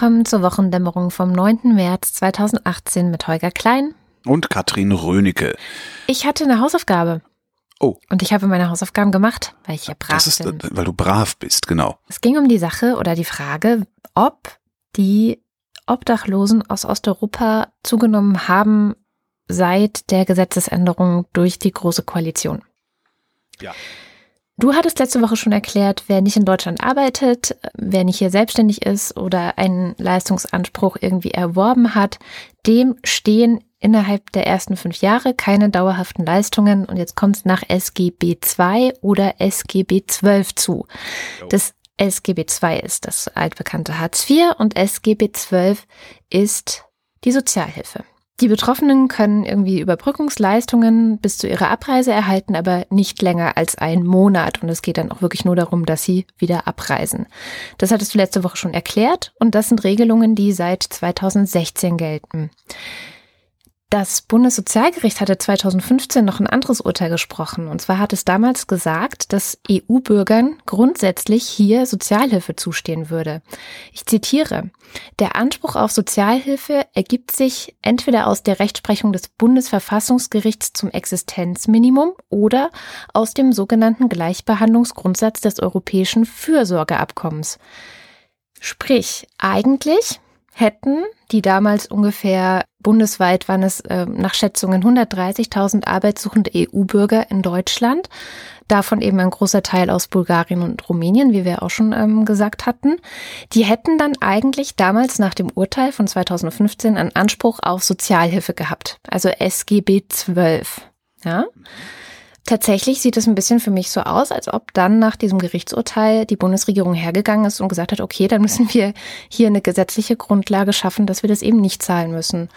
Willkommen zur Wochendämmerung vom 9. März 2018 mit Holger Klein und Katrin Rönecke. Ich hatte eine Hausaufgabe. Oh. Und ich habe meine Hausaufgaben gemacht, weil ich ja brav das ist, bin. Weil du brav bist, genau. Es ging um die Sache oder die Frage, ob die Obdachlosen aus Osteuropa zugenommen haben seit der Gesetzesänderung durch die Große Koalition. Ja. Du hattest letzte Woche schon erklärt, wer nicht in Deutschland arbeitet, wer nicht hier selbstständig ist oder einen Leistungsanspruch irgendwie erworben hat, dem stehen innerhalb der ersten fünf Jahre keine dauerhaften Leistungen und jetzt kommt es nach SGB II oder SGB XII zu. Das SGB II ist das altbekannte Hartz IV und SGB XII ist die Sozialhilfe. Die Betroffenen können irgendwie Überbrückungsleistungen bis zu ihrer Abreise erhalten, aber nicht länger als einen Monat. Und es geht dann auch wirklich nur darum, dass sie wieder abreisen. Das hattest du letzte Woche schon erklärt und das sind Regelungen, die seit 2016 gelten. Das Bundessozialgericht hatte 2015 noch ein anderes Urteil gesprochen. Und zwar hat es damals gesagt, dass EU-Bürgern grundsätzlich hier Sozialhilfe zustehen würde. Ich zitiere, der Anspruch auf Sozialhilfe ergibt sich entweder aus der Rechtsprechung des Bundesverfassungsgerichts zum Existenzminimum oder aus dem sogenannten Gleichbehandlungsgrundsatz des Europäischen Fürsorgeabkommens. Sprich, eigentlich hätten die damals ungefähr bundesweit waren es äh, nach Schätzungen 130.000 arbeitssuchende EU-Bürger in Deutschland, davon eben ein großer Teil aus Bulgarien und Rumänien, wie wir auch schon ähm, gesagt hatten. Die hätten dann eigentlich damals nach dem Urteil von 2015 einen Anspruch auf Sozialhilfe gehabt, also SGB 12. Ja. Tatsächlich sieht es ein bisschen für mich so aus, als ob dann nach diesem Gerichtsurteil die Bundesregierung hergegangen ist und gesagt hat, okay, dann müssen wir hier eine gesetzliche Grundlage schaffen, dass wir das eben nicht zahlen müssen.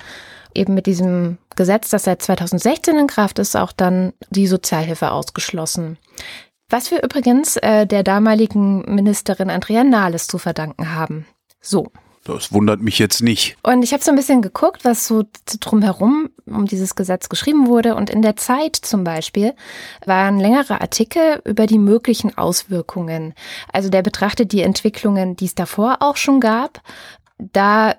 Eben mit diesem Gesetz, das seit 2016 in Kraft ist, auch dann die Sozialhilfe ausgeschlossen. Was wir übrigens äh, der damaligen Ministerin Andrea Nahles zu verdanken haben. So, das wundert mich jetzt nicht. Und ich habe so ein bisschen geguckt, was so drumherum um dieses Gesetz geschrieben wurde. Und in der Zeit zum Beispiel waren längere Artikel über die möglichen Auswirkungen. Also der betrachtet die Entwicklungen, die es davor auch schon gab. Da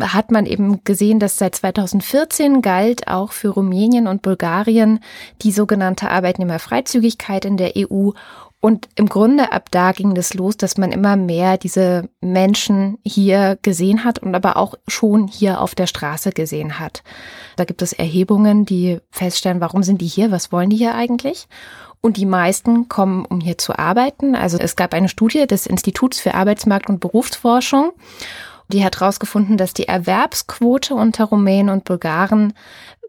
hat man eben gesehen, dass seit 2014 galt auch für Rumänien und Bulgarien die sogenannte Arbeitnehmerfreizügigkeit in der EU und im Grunde ab da ging das los, dass man immer mehr diese Menschen hier gesehen hat und aber auch schon hier auf der Straße gesehen hat. Da gibt es Erhebungen, die feststellen, warum sind die hier, was wollen die hier eigentlich? Und die meisten kommen, um hier zu arbeiten. Also es gab eine Studie des Instituts für Arbeitsmarkt und Berufsforschung. Die hat herausgefunden, dass die Erwerbsquote unter Rumänen und Bulgaren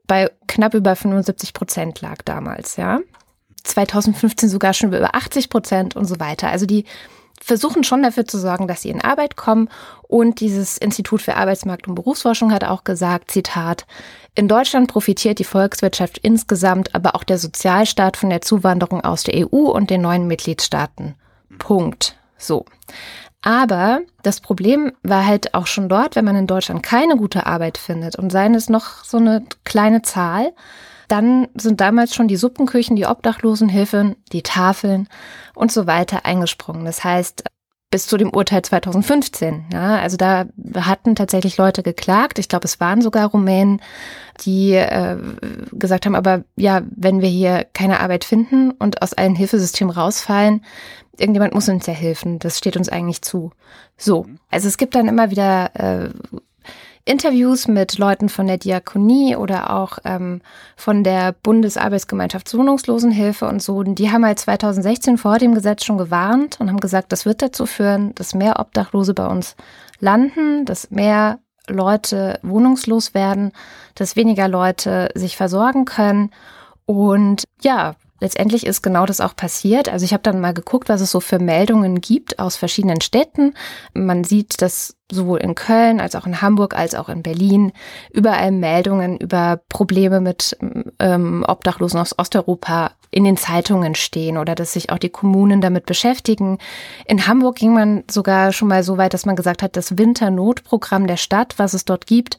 bei knapp über 75 Prozent lag damals, ja. 2015 sogar schon über 80 Prozent und so weiter. Also die versuchen schon dafür zu sorgen, dass sie in Arbeit kommen. Und dieses Institut für Arbeitsmarkt und Berufsforschung hat auch gesagt, Zitat, in Deutschland profitiert die Volkswirtschaft insgesamt, aber auch der Sozialstaat von der Zuwanderung aus der EU und den neuen Mitgliedstaaten. Punkt. So. Aber das Problem war halt auch schon dort, wenn man in Deutschland keine gute Arbeit findet und seien es noch so eine kleine Zahl, dann sind damals schon die Suppenküchen, die Obdachlosenhilfen, die Tafeln und so weiter eingesprungen. Das heißt, bis zu dem Urteil 2015. Ja, also da hatten tatsächlich Leute geklagt. Ich glaube, es waren sogar Rumänen, die äh, gesagt haben, aber ja, wenn wir hier keine Arbeit finden und aus allen Hilfesystemen rausfallen, irgendjemand muss uns ja helfen. Das steht uns eigentlich zu. So, also es gibt dann immer wieder äh, Interviews mit Leuten von der Diakonie oder auch ähm, von der Bundesarbeitsgemeinschaft Wohnungslosenhilfe und so. Die haben halt 2016 vor dem Gesetz schon gewarnt und haben gesagt, das wird dazu führen, dass mehr Obdachlose bei uns landen, dass mehr Leute wohnungslos werden, dass weniger Leute sich versorgen können. Und ja, letztendlich ist genau das auch passiert. Also ich habe dann mal geguckt, was es so für Meldungen gibt aus verschiedenen Städten. Man sieht, dass sowohl in Köln als auch in Hamburg als auch in Berlin überall Meldungen über Probleme mit ähm, Obdachlosen aus Osteuropa in den Zeitungen stehen oder dass sich auch die Kommunen damit beschäftigen. In Hamburg ging man sogar schon mal so weit, dass man gesagt hat, das Winternotprogramm der Stadt, was es dort gibt,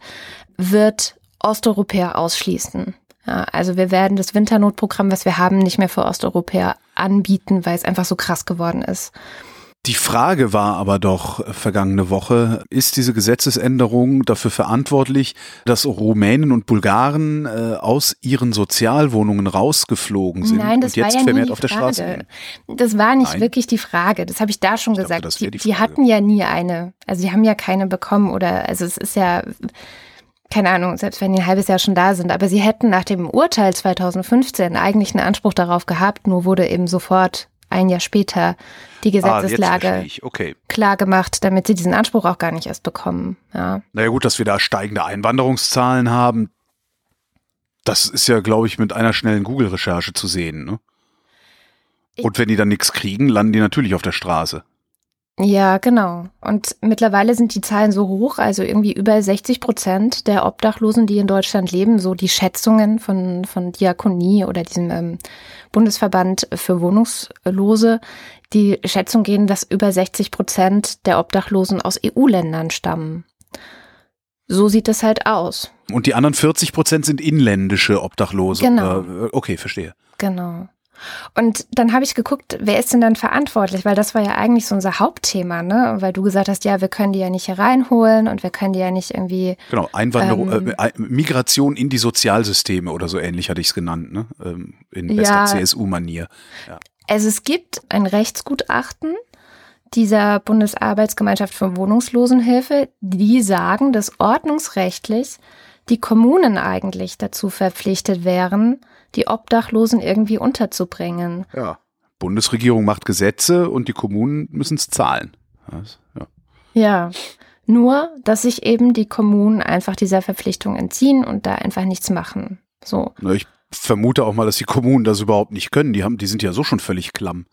wird Osteuropäer ausschließen. Ja, also wir werden das Winternotprogramm, was wir haben, nicht mehr für Osteuropäer anbieten, weil es einfach so krass geworden ist. Die Frage war aber doch vergangene Woche, ist diese Gesetzesänderung dafür verantwortlich, dass Rumänen und Bulgaren äh, aus ihren Sozialwohnungen rausgeflogen sind Nein, das und jetzt war ja vermehrt auf der. Straße sind? Das war nicht Nein. wirklich die Frage. Das habe ich da schon Ich gesagt. wär die, die die hatten ja nie eine. Also die haben ja keine bekommen oder also es ist ja keine Ahnung, selbst wenn die ein halbes Jahr schon da sind, aber sie hätten nach dem Urteil 2015 eigentlich einen Anspruch darauf gehabt, nur wurde eben sofort ein Jahr später die Ah, Gesetzeslage ich. Okay. klar gemacht, damit sie diesen Anspruch auch gar nicht erst bekommen. Ja. Naja gut, dass wir da steigende Einwanderungszahlen haben, das ist ja, glaube ich, mit einer schnellen Google-Recherche zu sehen. Ne? Und wenn die dann nichts kriegen, landen die natürlich auf der Straße. Ja, genau. Und mittlerweile sind die Zahlen so hoch, also irgendwie über 60 Prozent der Obdachlosen, die in Deutschland leben, so die Schätzungen von, von Diakonie oder diesem ähm, Bundesverband für Wohnungslose, die Schätzung gehen, dass über 60 Prozent der Obdachlosen aus EU-Ländern stammen. So sieht es halt aus. Und die anderen 40 Prozent sind inländische Obdachlose. Genau. Äh, Okay, verstehe. Genau. Und dann habe ich geguckt, wer ist denn dann verantwortlich? Weil das war ja eigentlich so unser Hauptthema, ne? Weil du gesagt hast, ja, wir können die ja nicht hier reinholen und wir können die ja nicht irgendwie. Genau, Einwanderung, Ähm. äh, Migration in die Sozialsysteme oder so ähnlich hatte ich es genannt, ne? Ähm, in Ja. bester CSU-Manier. Also es gibt ein Rechtsgutachten dieser Bundesarbeitsgemeinschaft für Wohnungslosenhilfe, die sagen, dass ordnungsrechtlich die Kommunen eigentlich dazu verpflichtet wären, die Obdachlosen irgendwie unterzubringen. Ja. Bundesregierung macht Gesetze und die Kommunen müssen es zahlen. Ja. Ja. Nur, dass sich eben die Kommunen einfach dieser Verpflichtung entziehen und da einfach nichts machen. So. Na, Ich vermute auch mal, dass die Kommunen das überhaupt nicht können. Die haben, die sind ja so schon völlig klamm.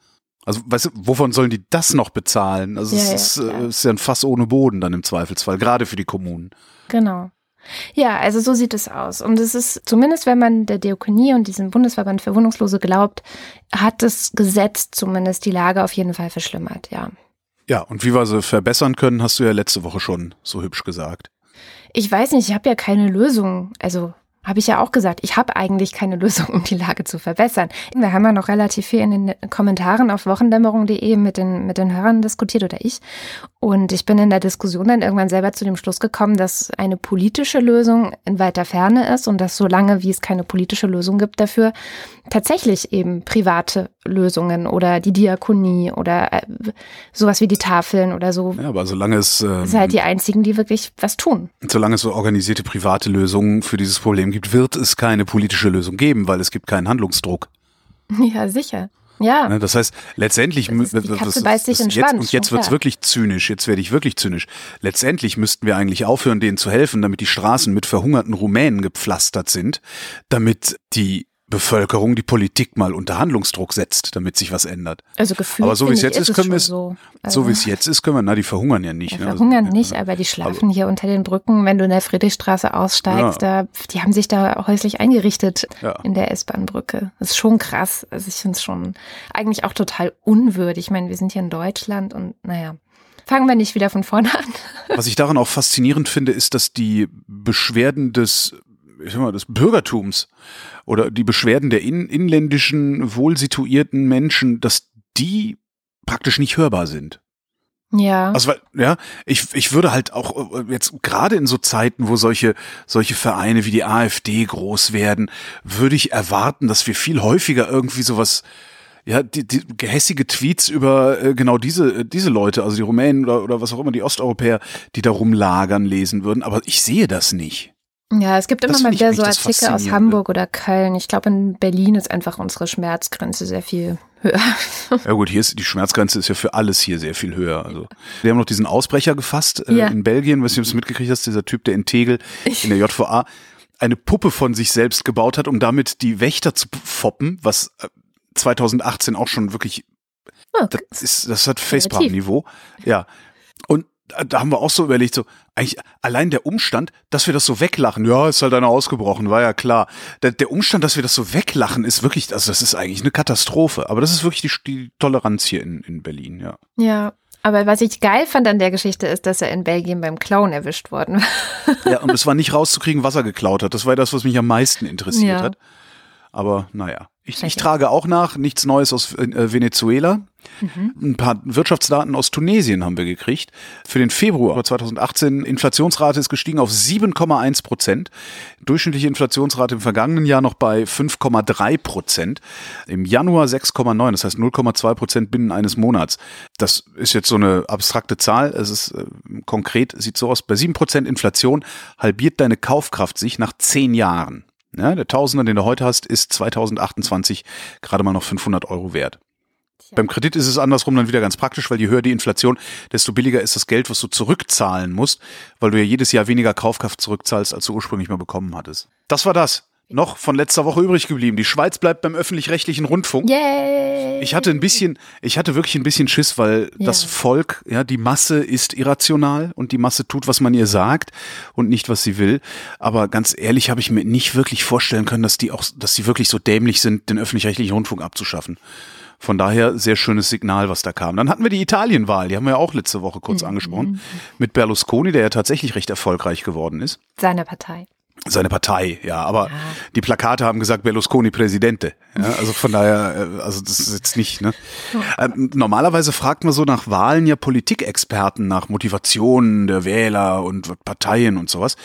Also, weißt du, wovon sollen die das noch bezahlen? Also, Ja, es ja, ist, klar. äh, es ist ja ein Fass ohne Boden dann im Zweifelsfall, gerade für die Kommunen. Genau. Ja, also so sieht es aus. Und es ist, zumindest wenn man der Diakonie und diesem Bundesverband für Wohnungslose glaubt, hat das Gesetz zumindest die Lage auf jeden Fall verschlimmert, ja. Ja, und wie wir sie verbessern können, hast du ja letzte Woche schon so hübsch gesagt. Ich weiß nicht, ich habe ja keine Lösung. Also habe ich ja auch gesagt, ich habe eigentlich keine Lösung, um die Lage zu verbessern. Wir haben ja noch relativ viel in den Kommentaren auf wochendämmerung.de mit den, mit den Hörern diskutiert oder ich. Und ich bin in der Diskussion dann irgendwann selber zu dem Schluss gekommen, dass eine politische Lösung in weiter Ferne ist und dass solange wie es keine politische Lösung gibt dafür, tatsächlich eben private Lösungen oder die Diakonie oder äh, sowas wie die Tafeln oder so, Ja, aber solange es, ähm, sind halt die einzigen, die wirklich was tun. solange es so organisierte private Lösungen für dieses Problem gibt, wird es keine politische Lösung geben, weil es gibt keinen Handlungsdruck. Ja, sicher. Ja. Ne, Das heißt, letztendlich Das ist- die Katze beißt sich in jetzt, und jetzt wird's klar. wirklich zynisch. Jetzt werde ich wirklich zynisch. Letztendlich müssten wir eigentlich aufhören, denen zu helfen, damit die Straßen mit verhungerten Rumänen gepflastert sind, damit die Bevölkerung die Politik mal unter Handlungsdruck setzt, damit sich was ändert. Also gefühlt. Aber so wie es jetzt ist, können wir so. so wie es jetzt ist, können wir, na, die verhungern ja nicht. Ja, ne? Also, verhungern ja, nicht, aber die schlafen hier unter den Brücken. Wenn du in der Friedrichstraße aussteigst, da, die haben sich da häuslich eingerichtet Ja. in der S-Bahn-Brücke. Das ist schon krass. Also ich finde es schon eigentlich auch total unwürdig. Ich meine, wir sind hier in Deutschland und naja. Fangen wir nicht wieder von vorne an. Was ich daran auch faszinierend finde, ist, dass die Beschwerden des, ich sag mal, des Bürgertums oder die Beschwerden der in, inländischen, wohlsituierten Menschen, dass die praktisch nicht hörbar sind. Ja. Also weil, ja, ich, ich würde halt auch äh, jetzt gerade in so Zeiten, wo solche, solche Vereine wie die AfD groß werden, würde ich erwarten, dass wir viel häufiger irgendwie sowas, ja, die, die gehässige Tweets über äh, genau diese, äh, diese Leute, also die Rumänen oder, oder was auch immer, die Osteuropäer, die da rumlagern, lesen würden. Aber ich sehe das nicht. Ja, es gibt immer mal wieder so Artikel aus. Hamburg oder Köln. Ich glaube, in Berlin ist einfach unsere Schmerzgrenze sehr viel höher. Ja gut, hier ist die Schmerzgrenze ist ja für alles hier sehr viel höher. Also wir haben noch diesen Ausbrecher gefasst äh, Ja. in Belgien, was du es mitgekriegt hast, dieser Typ, der in Tegel in der JVA eine Puppe von sich selbst gebaut hat, um damit die Wächter zu foppen, was äh, 2018 auch schon wirklich Oh, das ist das hat Facepalm-Niveau. Ja. Da- haben wir auch so überlegt, so, eigentlich allein der Umstand, dass wir das so weglachen, ja, ist halt einer ausgebrochen, war ja klar. Der, der Umstand, dass wir das so weglachen, ist wirklich, also das ist eigentlich eine Katastrophe. Aber das ist wirklich die, die Toleranz hier in, in Berlin, ja. Ja, aber was ich geil fand an der Geschichte ist, dass er in Belgien beim Klauen erwischt worden war. Ja, und es war nicht rauszukriegen, was er geklaut hat. Das war das, was mich am meisten interessiert Ja. hat. Aber naja, ich, ich trage auch nach, nichts Neues aus äh, Venezuela. Mhm. Ein paar Wirtschaftsdaten aus Tunesien haben wir gekriegt. Für den Februar 2018 Inflationsrate ist gestiegen auf 7,1 Prozent. Durchschnittliche Inflationsrate im vergangenen Jahr noch bei 5,3 Prozent. Im Januar 6,9, das heißt 0,2 Prozent binnen eines Monats. Das ist jetzt so eine abstrakte Zahl. Es ist äh, konkret, sieht so aus. Bei 7 Prozent Inflation halbiert deine Kaufkraft sich nach zehn Jahren. Ja, der Tausender, den du heute hast, ist 2028 gerade mal noch 500 Euro wert. Tja. Beim Kredit ist es andersrum dann wieder ganz praktisch, weil je höher die Inflation, desto billiger ist das Geld, was du zurückzahlen musst, weil du ja jedes Jahr weniger Kaufkraft zurückzahlst, als du ursprünglich mal bekommen hattest. Das war das noch von letzter Woche übrig geblieben. Die Schweiz bleibt beim öffentlich-rechtlichen Rundfunk. Yay. Ich hatte ein bisschen, ich hatte wirklich ein bisschen Schiss, weil ja. das Volk, ja, die Masse ist irrational und die Masse tut, was man ihr sagt und nicht, was sie will. Aber ganz ehrlich habe ich mir nicht wirklich vorstellen können, dass die auch, dass sie wirklich so dämlich sind, den öffentlich-rechtlichen Rundfunk abzuschaffen. Von daher sehr schönes Signal, was da kam. Dann hatten wir die Italienwahl, die haben wir ja auch letzte Woche kurz mhm. angesprochen, mit Berlusconi, der ja tatsächlich recht erfolgreich geworden ist. Seine Partei seine Partei, ja, aber ja. die Plakate haben gesagt Berlusconi Präsidente. Ja, also von daher, äh, also das ist jetzt nicht. Ne? Ähm, normalerweise fragt man so nach Wahlen ja Politikexperten nach Motivationen der Wähler und Parteien und sowas.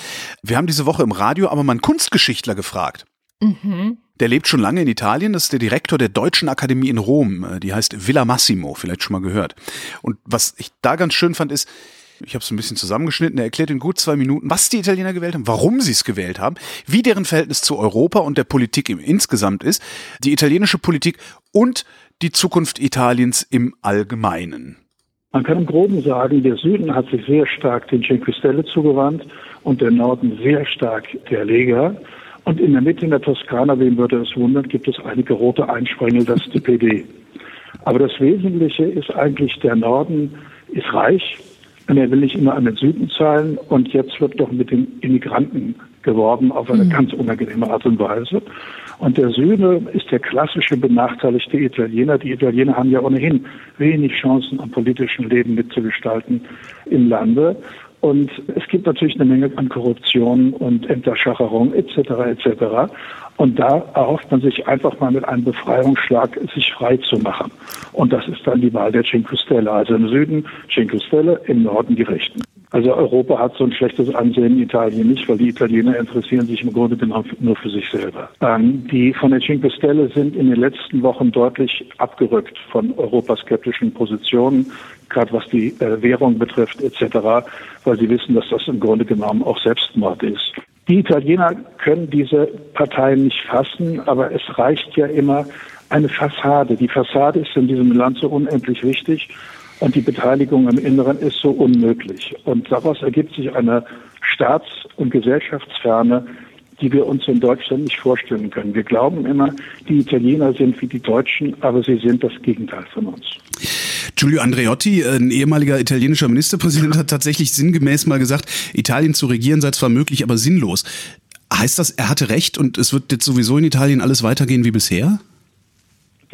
Wir haben diese Woche im Radio aber mal einen Kunstgeschichtler gefragt. Mhm. Der lebt schon lange in Italien, das ist der Direktor der Deutschen Akademie in Rom. Äh, die heißt Villa Massimo, vielleicht schon mal gehört. Und was ich da ganz schön fand, ist, ich habe es ein bisschen zusammengeschnitten. Er erklärt in gut zwei Minuten, was die Italiener gewählt haben, warum sie es gewählt haben, wie deren Verhältnis zu Europa und der Politik im insgesamt ist, die italienische Politik und die Zukunft Italiens im Allgemeinen. Man kann im Groben sagen, der Süden hat sich sehr stark den Cinque Stelle zugewandt und der Norden sehr stark der Lega. Und in der Mitte in der Toskana, wem würde es wundern, gibt es einige rote Einsprengel, das ist die PD. Aber das Wesentliche ist eigentlich, der Norden ist reich, und er will nicht immer an den Süden zahlen. Und jetzt wird doch mit den Immigranten geworben auf eine mhm. ganz unangenehme Art und Weise. Und der Süden ist der klassische benachteiligte Italiener. Die Italiener haben ja ohnehin wenig Chancen, am politischen Leben mitzugestalten im Lande. Und es gibt natürlich eine Menge an Korruption und Enterschacherung etc. etc. Und da erhofft man sich einfach mal mit einem Befreiungsschlag, sich frei zu machen. Und das ist dann die Wahl der Cinque Stelle. Also im Süden Cinque Stelle, im Norden die Rechten. Also Europa hat so ein schlechtes Ansehen, Italien nicht, weil die Italiener interessieren sich im Grunde genommen nur für sich selber. Ähm, die von der Cinque Stelle sind in den letzten Wochen deutlich abgerückt von europaskeptischen Positionen, gerade was die äh, Währung betrifft etc., weil sie wissen, dass das im Grunde genommen auch Selbstmord ist. Die Italiener können diese Parteien nicht fassen, aber es reicht ja immer eine Fassade. Die Fassade ist in diesem Land so unendlich wichtig und die Beteiligung im Inneren ist so unmöglich. Und daraus ergibt sich eine Staats- und Gesellschaftsferne, die wir uns in Deutschland nicht vorstellen können. Wir glauben immer, die Italiener sind wie die Deutschen, aber sie sind das Gegenteil von uns. Giulio Andreotti, ein ehemaliger italienischer Ministerpräsident, hat tatsächlich sinngemäß mal gesagt, Italien zu regieren sei zwar möglich, aber sinnlos. Heißt das, er hatte recht und es wird jetzt sowieso in Italien alles weitergehen wie bisher?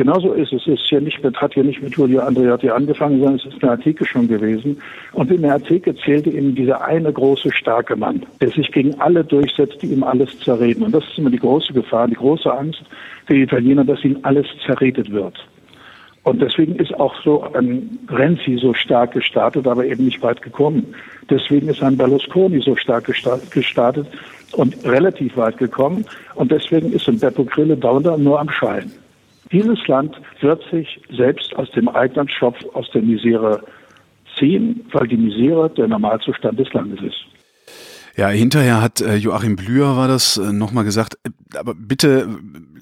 Genauso ist es. Es ist hier nicht mit, hat hier nicht mit Giulio Andreotti angefangen, sondern es ist eine Artikel schon gewesen. Und in der Artikel zählte ihm dieser eine große, starke Mann, der sich gegen alle durchsetzt, die ihm alles zerreden. Und das ist immer die große Gefahr, die große Angst der Italiener, dass ihnen alles zerredet wird. Und deswegen ist auch so ein Renzi so stark gestartet, aber eben nicht weit gekommen. Deswegen ist ein Berlusconi so stark gestartet und relativ weit gekommen. Und deswegen ist ein Beppo Grillo dauernd nur am Schein. Dieses Land wird sich selbst aus dem eigenen Schopf, aus der Misere ziehen, weil die Misere der Normalzustand des Landes ist. Ja, hinterher hat äh, Joachim Blüher war das äh, nochmal gesagt, äh, aber bitte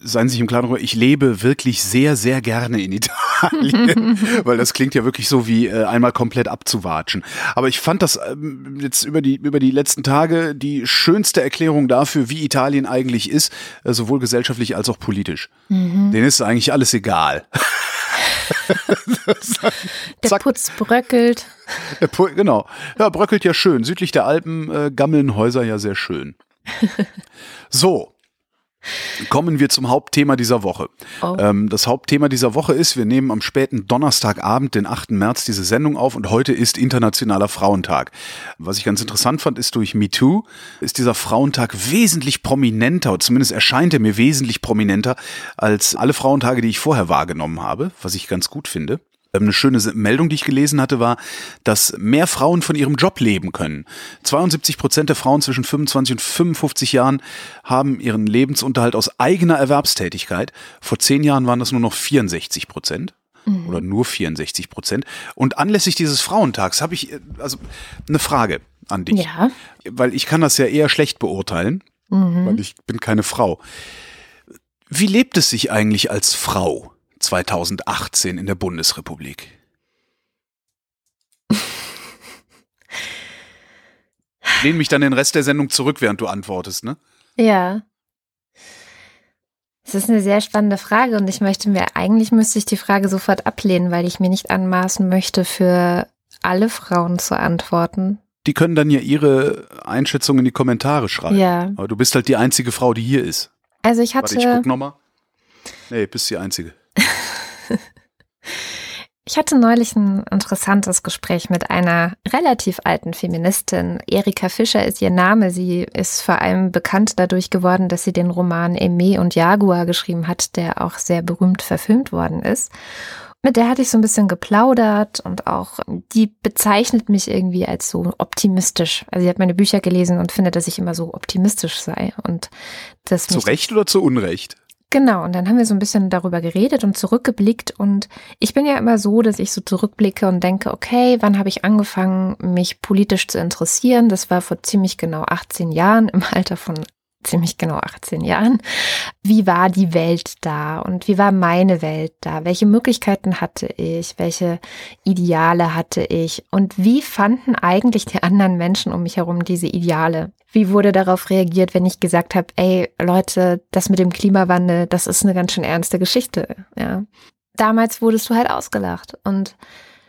seien Sie sich im Klaren darüber, ich lebe wirklich sehr, sehr gerne in Italien, weil das klingt ja wirklich so wie äh, einmal komplett abzuwatschen. Aber ich fand das ähm, jetzt über die, über die letzten Tage die schönste Erklärung dafür, wie Italien eigentlich ist, äh, sowohl gesellschaftlich als auch politisch. Mhm. Denen ist eigentlich alles egal. der Putz bröckelt. Der Pu genau. Ja, bröckelt ja schön. Südlich der Alpen äh, gammeln Häuser ja sehr schön. So, Kommen wir zum Hauptthema dieser Woche. Oh. Ähm, das Hauptthema dieser Woche ist, wir nehmen am späten Donnerstagabend, den 8. März, diese Sendung auf und heute ist Internationaler Frauentag. Was ich ganz interessant fand, ist durch MeToo ist dieser Frauentag wesentlich prominenter, oder zumindest erscheint er mir wesentlich prominenter als alle Frauentage, die ich vorher wahrgenommen habe, was ich ganz gut finde. Ähm, eine schöne Meldung, die ich gelesen hatte, war, dass mehr Frauen von ihrem Job leben können. 72 Prozent der Frauen zwischen 25 und 55 Jahren haben ihren Lebensunterhalt aus eigener Erwerbstätigkeit. Vor zehn Jahren waren das nur noch 64 Prozent mhm. oder nur 64 Prozent. Und anlässlich dieses Frauentags habe ich äh, also eine Frage an dich, ja. weil ich kann das ja eher schlecht beurteilen, mhm. weil ich bin keine Frau. Wie lebt es sich eigentlich als Frau? 2018 in der Bundesrepublik? Lehn mich dann den Rest der Sendung zurück, während du antwortest, ne? Ja. Es ist eine sehr spannende Frage und ich möchte mir, eigentlich müsste ich die Frage sofort ablehnen, weil ich mir nicht anmaßen möchte, für alle Frauen zu antworten. Die können dann ja ihre Einschätzung in die Kommentare schreiben. Ja. Aber du bist halt die einzige Frau, die hier ist. Also ich hatte. Warte, ich guck nochmal. Nee, bist die einzige. Ich hatte neulich ein interessantes Gespräch mit einer relativ alten Feministin. Erika Fischer ist ihr Name. Sie ist vor allem bekannt dadurch geworden, dass sie den Roman Aimee und Jaguar geschrieben hat, der auch sehr berühmt verfilmt worden ist. Mit der hatte ich so ein bisschen geplaudert und auch die bezeichnet mich irgendwie als so optimistisch. Also sie hat meine Bücher gelesen und findet, dass ich immer so optimistisch sei und das zu Recht oder zu Unrecht? Genau, und dann haben wir so ein bisschen darüber geredet und zurückgeblickt. Und ich bin ja immer so, dass ich so zurückblicke und denke, okay, wann habe ich angefangen, mich politisch zu interessieren? Das war vor ziemlich genau 18 Jahren, im Alter von ziemlich genau 18 Jahren. Wie war die Welt da und wie war meine Welt da? Welche Möglichkeiten hatte ich? Welche Ideale hatte ich? Und wie fanden eigentlich die anderen Menschen um mich herum diese Ideale? Wie wurde darauf reagiert, wenn ich gesagt habe, ey Leute, das mit dem Klimawandel, das ist eine ganz schön ernste Geschichte, ja. Damals wurdest du halt ausgelacht und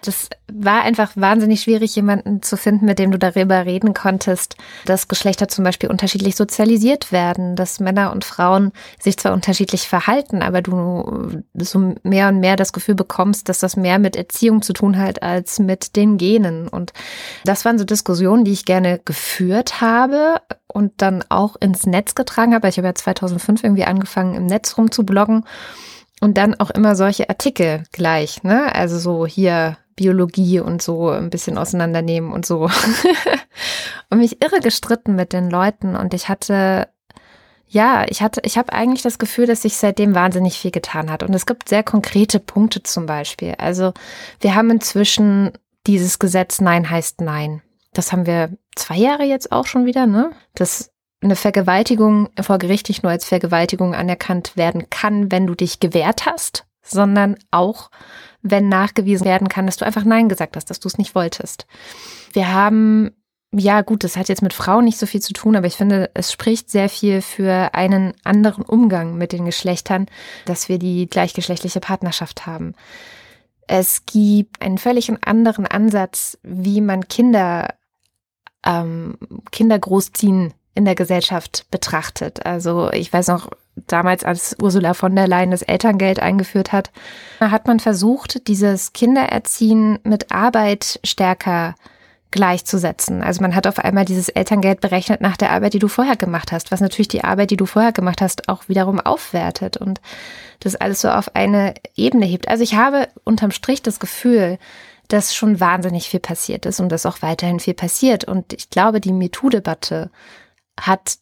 das war einfach wahnsinnig schwierig, jemanden zu finden, mit dem du darüber reden konntest, dass Geschlechter zum Beispiel unterschiedlich sozialisiert werden, dass Männer und Frauen sich zwar unterschiedlich verhalten, aber du so mehr und mehr das Gefühl bekommst, dass das mehr mit Erziehung zu tun hat als mit den Genen. Und das waren so Diskussionen, die ich gerne geführt habe und dann auch ins Netz getragen habe. Ich habe ja 2005 irgendwie angefangen, im Netz rumzubloggen. Und dann auch immer solche Artikel gleich, ne? Also so hier Biologie und so ein bisschen auseinandernehmen und so. und mich irre gestritten mit den Leuten und ich hatte ja, ich hatte, ich habe eigentlich das Gefühl, dass sich seitdem wahnsinnig viel getan hat. Und es gibt sehr konkrete Punkte zum Beispiel. Also wir haben inzwischen dieses Gesetz Nein heißt Nein. Das haben wir zwei Jahre jetzt auch schon wieder, ne? Dass eine Vergewaltigung vor Gericht nicht nur als Vergewaltigung anerkannt werden kann, wenn du dich gewehrt hast, sondern auch, wenn nachgewiesen werden kann, dass du einfach Nein gesagt hast, dass du es nicht wolltest. Wir haben, ja gut, das hat jetzt mit Frauen nicht so viel zu tun, aber ich finde, es spricht sehr viel für einen anderen Umgang mit den Geschlechtern, dass wir die gleichgeschlechtliche Partnerschaft haben. Es gibt einen völlig anderen Ansatz, wie man Kinder, ähm, Kinder großziehen in der Gesellschaft betrachtet. Also ich weiß noch, damals als Ursula von der Leyen das Elterngeld eingeführt hat, hat man versucht, dieses Kindererziehen mit Arbeit stärker gleichzusetzen. Also man hat auf einmal dieses Elterngeld berechnet nach der Arbeit, die du vorher gemacht hast, was natürlich die Arbeit, die du vorher gemacht hast, auch wiederum aufwertet und das alles so auf eine Ebene hebt. Also ich habe unterm Strich das Gefühl, dass schon wahnsinnig viel passiert ist und dass auch weiterhin viel passiert. Und ich glaube, die MeToo-Debatte hat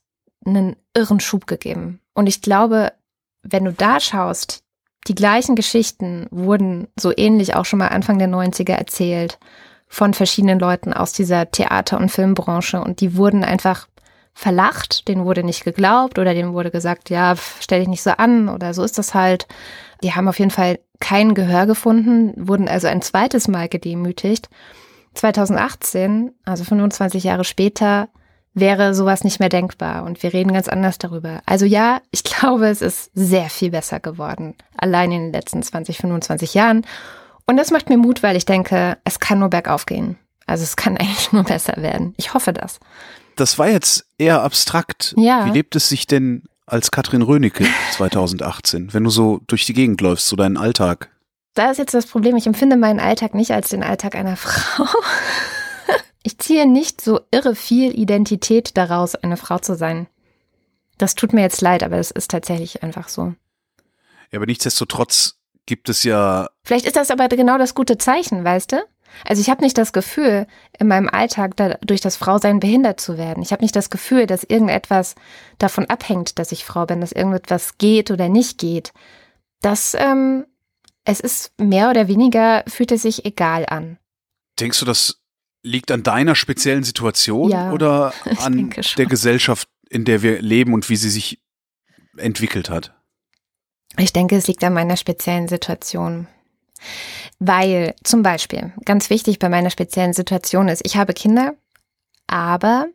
einen irren Schub gegeben. Und ich glaube, wenn du da schaust, die gleichen Geschichten wurden so ähnlich auch schon mal Anfang der 90er erzählt von verschiedenen Leuten aus dieser Theater- und Filmbranche und die wurden einfach verlacht, denen wurde nicht geglaubt oder denen wurde gesagt, ja, stell dich nicht so an oder so ist das halt. Die haben auf jeden Fall kein Gehör gefunden, wurden also ein zweites Mal gedemütigt. 2018, also 25 Jahre später, wäre sowas nicht mehr denkbar und wir reden ganz anders darüber. Also ja, ich glaube, es ist sehr viel besser geworden, allein in den letzten 20, 25 Jahren. Und das macht mir Mut, weil ich denke, es kann nur bergauf gehen. Also es kann eigentlich nur besser werden. Ich hoffe das. Das war jetzt eher abstrakt. Ja. Wie lebt es sich denn als Katrin Rönecke 2018, wenn du so durch die Gegend läufst, so deinen Alltag? Da ist jetzt das Problem, ich empfinde meinen Alltag nicht als den Alltag einer Frau. Ich ziehe nicht so irre viel Identität daraus, eine Frau zu sein. Das tut mir jetzt leid, aber es ist tatsächlich einfach so. Ja, aber nichtsdestotrotz gibt es ja. Vielleicht ist das aber genau das gute Zeichen, weißt du? Also ich habe nicht das Gefühl, in meinem Alltag da, durch das Frausein behindert zu werden. Ich habe nicht das Gefühl, dass irgendetwas davon abhängt, dass ich Frau bin, dass irgendetwas geht oder nicht geht. Das, ähm, es ist mehr oder weniger, fühlt es sich egal an. Denkst du, das liegt an deiner speziellen Situation ja, oder an der Gesellschaft, in der wir leben und wie sie sich entwickelt hat? Ich denke, es liegt an meiner speziellen Situation. Weil zum Beispiel, ganz wichtig bei meiner speziellen Situation ist, ich habe Kinder, aber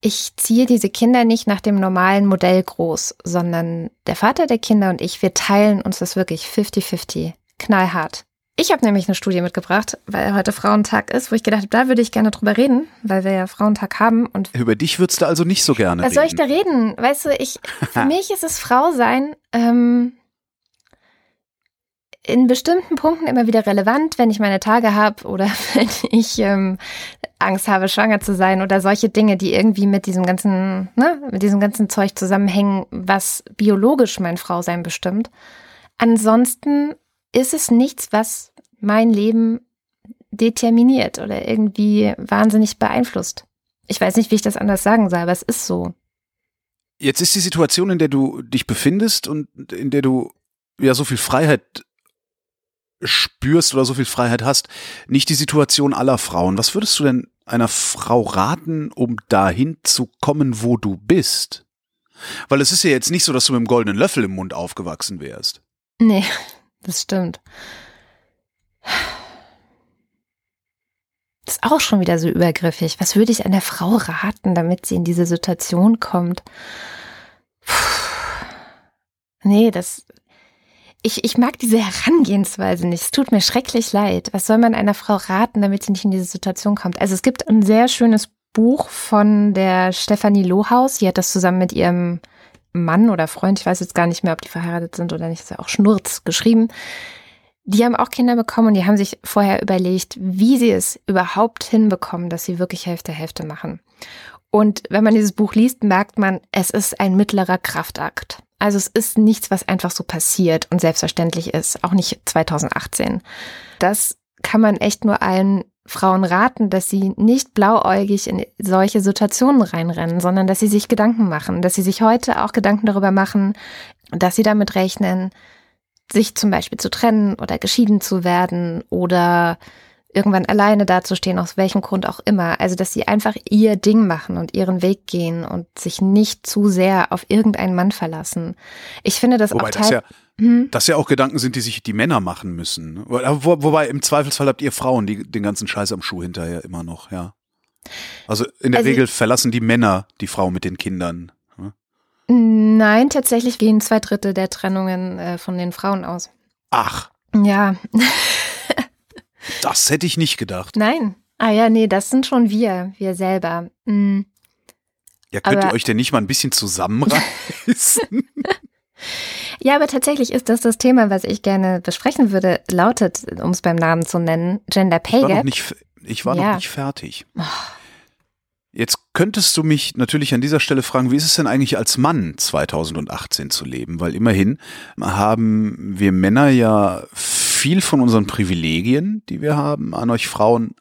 ich ziehe diese Kinder nicht nach dem normalen Modell groß, sondern der Vater der Kinder und ich, wir teilen uns das wirklich 50-50, knallhart. Ich habe nämlich eine Studie mitgebracht, weil heute Frauentag ist, wo ich gedacht habe, da würde ich gerne drüber reden, weil wir ja Frauentag haben. Und Über dich würdest du also nicht so gerne was reden. Was soll ich da reden? Weißt du, ich, für mich ist es Frau sein, ähm, in bestimmten Punkten immer wieder relevant, wenn ich meine Tage habe oder wenn ich ähm, Angst habe, schwanger zu sein oder solche Dinge, die irgendwie mit diesem ganzen, ne, mit diesem ganzen Zeug zusammenhängen, was biologisch mein Frausein bestimmt. Ansonsten ist es nichts, was mein Leben determiniert oder irgendwie wahnsinnig beeinflusst. Ich weiß nicht, wie ich das anders sagen soll, aber es ist so. Jetzt ist die Situation, in der du dich befindest und in der du ja so viel Freiheit spürst oder so viel Freiheit hast, nicht die Situation aller Frauen. Was würdest du denn einer Frau raten, um dahin zu kommen, wo du bist? Weil es ist ja jetzt nicht so, dass du mit einem goldenen Löffel im Mund aufgewachsen wärst. Nee, das stimmt. Das ist auch schon wieder so übergriffig. Was würde ich einer Frau raten, damit sie in diese Situation kommt? Puh. Nee, das, ich, ich mag diese Herangehensweise nicht. Es tut mir schrecklich leid. Was soll man einer Frau raten, damit sie nicht in diese Situation kommt? Also es gibt ein sehr schönes Buch von der Stefanie Lohaus. Sie hat das zusammen mit ihrem Mann oder Freund, ich weiß jetzt gar nicht mehr, ob die verheiratet sind oder nicht, ist ja auch Schnurz geschrieben. Die haben auch Kinder bekommen und die haben sich vorher überlegt, wie sie es überhaupt hinbekommen, dass sie wirklich Hälfte Hälfte machen. Und wenn man dieses Buch liest, merkt man, es ist ein mittlerer Kraftakt. Also es ist nichts, was einfach so passiert und selbstverständlich ist, auch nicht 2018. Das kann man echt nur allen Frauen raten, dass sie nicht blauäugig in solche Situationen reinrennen, sondern dass sie sich Gedanken machen, dass sie sich heute auch Gedanken darüber machen, dass sie damit rechnen, sich zum Beispiel zu trennen oder geschieden zu werden oder irgendwann alleine dazustehen, aus welchem Grund auch immer. Also, dass sie einfach ihr Ding machen und ihren Weg gehen und sich nicht zu sehr auf irgendeinen Mann verlassen. Ich finde das Wobei auch das ja, hm? das ja auch Gedanken sind, die sich die Männer machen müssen. Wo, wobei im Zweifelsfall habt ihr Frauen die, den ganzen Scheiß am Schuh hinterher immer noch, ja. Also in der also, Regel verlassen die Männer die Frau mit den Kindern. Hm? Nein, tatsächlich gehen zwei Drittel der Trennungen äh, von den Frauen aus. Ach. Ja. Das hätte ich nicht gedacht. Nein. Ah ja, nee, das sind schon wir, wir selber. Mhm. Ja, könnt aber, ihr euch denn nicht mal ein bisschen zusammenreißen? ja, aber tatsächlich ist das das Thema, was ich gerne besprechen würde, lautet, um es beim Namen zu nennen, Gender Pay Gap. Ich war noch nicht, ich war ja. noch nicht fertig. Oh. Jetzt könntest du mich natürlich an dieser Stelle fragen, wie ist es denn eigentlich als Mann 2018 zu leben? Weil immerhin haben wir Männer ja viel von unseren Privilegien, die wir haben, an euch Frauen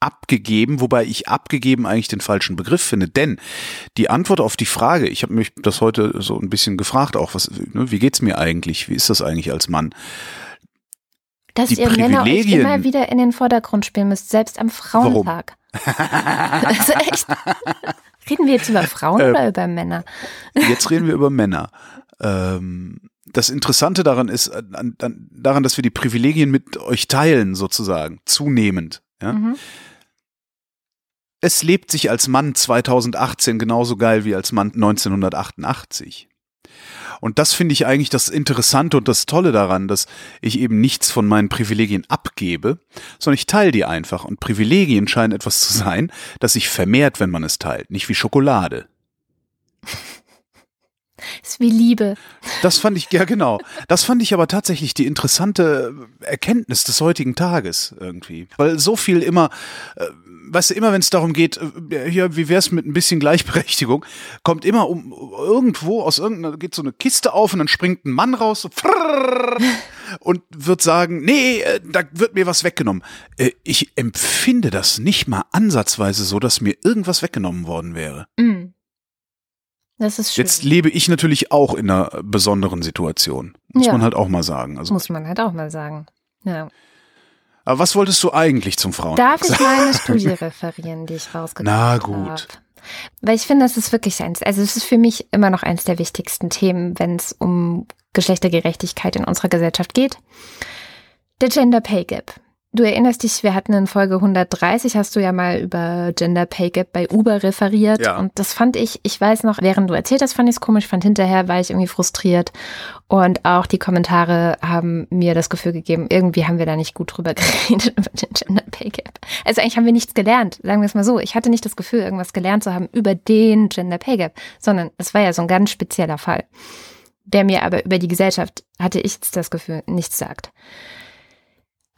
abgegeben, wobei ich abgegeben eigentlich den falschen Begriff finde, denn die Antwort auf die Frage, ich habe mich das heute so ein bisschen gefragt, auch was, ne, wie geht's mir eigentlich, wie ist das eigentlich als Mann? Dass die ihr Männer euch immer wieder in den Vordergrund spielen müsst, selbst am Frauentag. also echt. Reden wir jetzt über Frauen äh, oder über Männer? Jetzt reden wir über Männer. Ähm, das Interessante daran ist, an, an, daran, dass wir die Privilegien mit euch teilen, sozusagen, zunehmend. Ja? Mhm. Es lebt sich als Mann 2018 genauso geil wie als Mann 1988. Und das finde ich eigentlich das Interessante und das Tolle daran, dass ich eben nichts von meinen Privilegien abgebe, sondern ich teile die einfach. Und Privilegien scheinen etwas zu sein, das sich vermehrt, wenn man es teilt, nicht wie Schokolade. Ist wie Liebe. Das fand ich, ja genau. Das fand ich aber tatsächlich die interessante Erkenntnis des heutigen Tages irgendwie. Weil so viel immer, äh, weißt du, immer wenn es darum geht, äh, hier, wie wär's mit ein bisschen Gleichberechtigung, kommt immer um irgendwo aus irgendeiner, geht so eine Kiste auf und dann springt ein Mann raus, so, und wird sagen, nee, äh, da wird mir was weggenommen. Äh, ich empfinde das nicht mal ansatzweise so, dass mir irgendwas weggenommen worden wäre. Mm. Das ist schön. Jetzt lebe ich natürlich auch in einer besonderen Situation. Muss Ja. man halt auch mal sagen. Also, Muss man halt auch mal sagen. Ja. aber was wolltest du eigentlich zum Frauen? Darf ich meine Studie referieren, die ich rausgebracht Na habe? gut. Weil ich finde, das ist wirklich eins, also es ist für mich immer noch eins der wichtigsten Themen, wenn es um Geschlechtergerechtigkeit in unserer Gesellschaft geht. Der Gender Pay Gap. Du erinnerst dich, wir hatten in Folge 130, hast du ja mal über Gender Pay Gap bei Uber referiert. Ja. Und das fand ich, ich weiß noch, während du erzählt hast, fand ich es komisch, fand hinterher war ich irgendwie frustriert. Und auch die Kommentare haben mir das Gefühl gegeben, irgendwie haben wir da nicht gut drüber geredet, über den Gender Pay Gap. Also eigentlich haben wir nichts gelernt, sagen wir es mal so. Ich hatte nicht das Gefühl, irgendwas gelernt zu haben über den Gender Pay Gap, sondern es war ja so ein ganz spezieller Fall, der mir aber über die Gesellschaft, hatte ich jetzt das Gefühl, nichts sagt.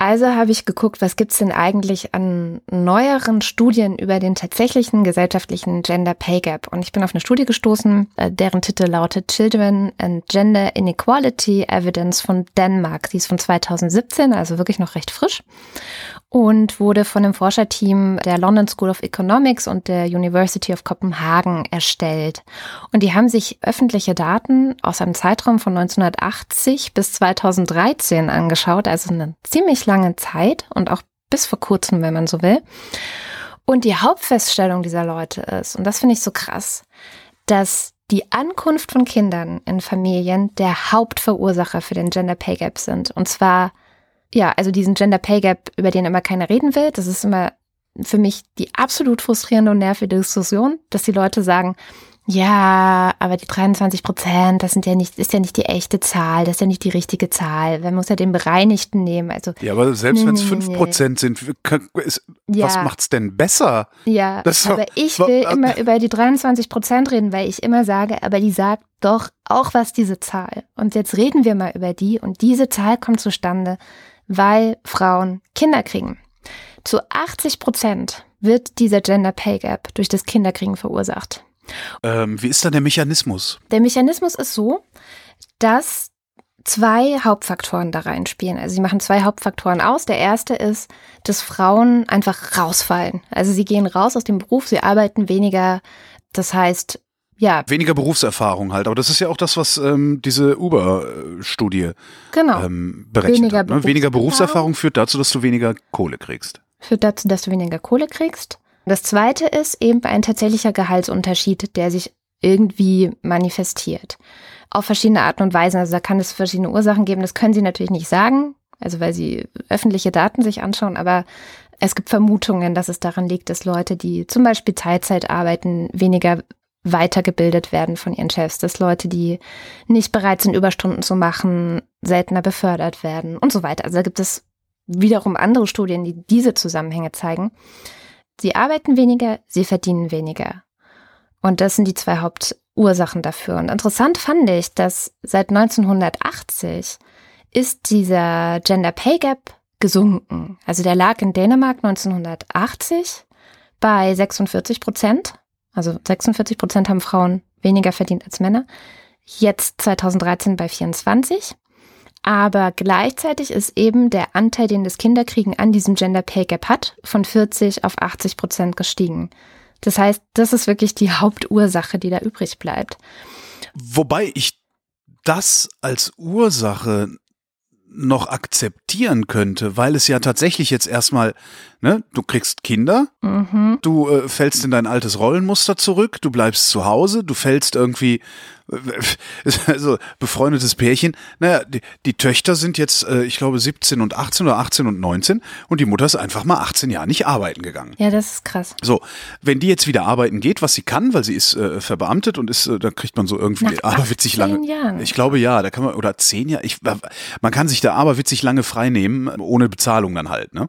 Also habe ich geguckt, was gibt's denn eigentlich an neueren Studien über den tatsächlichen gesellschaftlichen Gender Pay Gap. Und ich bin auf eine Studie gestoßen, äh, deren Titel lautet Children and Gender Inequality Evidence von Dänemark. Die ist von 2017, also wirklich noch recht frisch. Und wurde von dem Forscherteam der London School of Economics und der University of Copenhagen erstellt. Und die haben sich öffentliche Daten aus einem Zeitraum von 1980 bis 2013 angeschaut, also eine ziemlich lange Zeit und auch bis vor kurzem, wenn man so will. Und die Hauptfeststellung dieser Leute ist, und das finde ich so krass, dass die Ankunft von Kindern in Familien der Hauptverursacher für den Gender Pay Gap sind. Und zwar, ja, also diesen Gender Pay Gap, über den immer keiner reden will. Das ist immer für mich die absolut frustrierende und nervige Diskussion, dass die Leute sagen, ja, aber die 23 Prozent, das sind ja nicht, ist ja nicht die echte Zahl, das ist ja nicht die richtige Zahl. Man muss ja den bereinigten nehmen. Also Ja, aber selbst wenn es fünf. Prozent sind, ist, Ja. was macht's denn besser? Ja, Das ist doch- aber ich will wa- immer über die 23 Prozent reden, weil ich immer sage, aber die sagt doch auch was diese Zahl. Und jetzt reden wir mal über die und diese Zahl kommt zustande, weil Frauen Kinder kriegen. Zu 80 Prozent wird dieser Gender Pay Gap durch das Kinderkriegen verursacht. Ähm, wie ist dann der Mechanismus? Der Mechanismus ist so, dass zwei Hauptfaktoren da reinspielen. Also sie machen zwei Hauptfaktoren aus. Der erste ist, dass Frauen einfach rausfallen. Also sie gehen raus aus dem Beruf, sie arbeiten weniger. Das heißt, ja, Weniger Berufserfahrung halt, aber das ist ja auch das, was ähm, diese Uber-Studie genau. ähm, berechnet Weniger hat. Ne? Weniger Berufserfahrung. Berufserfahrung führt dazu, dass du weniger Kohle kriegst. Führt dazu, dass du weniger Kohle kriegst. Das zweite ist eben ein tatsächlicher Gehaltsunterschied, der sich irgendwie manifestiert. Auf verschiedene Arten und Weisen. Also da kann es verschiedene Ursachen geben. Das können sie natürlich nicht sagen, also weil sie öffentliche Daten sich anschauen, aber es gibt Vermutungen, dass es daran liegt, dass Leute, die zum Beispiel Teilzeit arbeiten, weniger weitergebildet werden von ihren Chefs, dass Leute, die nicht bereit sind, Überstunden zu machen, seltener befördert werden und so weiter. Also da gibt es wiederum andere Studien, die diese Zusammenhänge zeigen. Sie arbeiten weniger, sie verdienen weniger. Und das sind die zwei Hauptursachen dafür. Und interessant fand ich, dass seit 1980 ist dieser Gender Pay Gap gesunken. Also der lag in Dänemark 1980 bei 46 Prozent. Also 46 Prozent haben Frauen weniger verdient als Männer. Jetzt 2013 bei 24. Aber gleichzeitig ist eben der Anteil, den das Kinderkriegen an diesem Gender Pay Gap hat, von 40 auf 80 Prozent gestiegen. Das heißt, das ist wirklich die Hauptursache, die da übrig bleibt. Wobei ich das als Ursache noch akzeptieren könnte, weil es ja tatsächlich jetzt erstmal, ne, du kriegst Kinder, Mhm. du äh, fällst in dein altes Rollenmuster zurück, du bleibst zu Hause, du fällst irgendwie, also befreundetes Pärchen, naja, die, die Töchter sind jetzt, äh, ich glaube, 17 und 18 oder 18 und 19 und die Mutter ist einfach mal 18 Jahre nicht arbeiten gegangen. Ja, das ist krass. So, wenn die jetzt wieder arbeiten geht, was sie kann, weil sie ist äh, verbeamtet und ist, äh, da kriegt man so irgendwie Nach aberwitzig 18 lange. Jahren. Ich glaube ja, da kann man oder zehn Jahre. Ich, man kann sich da aberwitzig lange frei nehmen, ohne Bezahlung dann halt. Ne?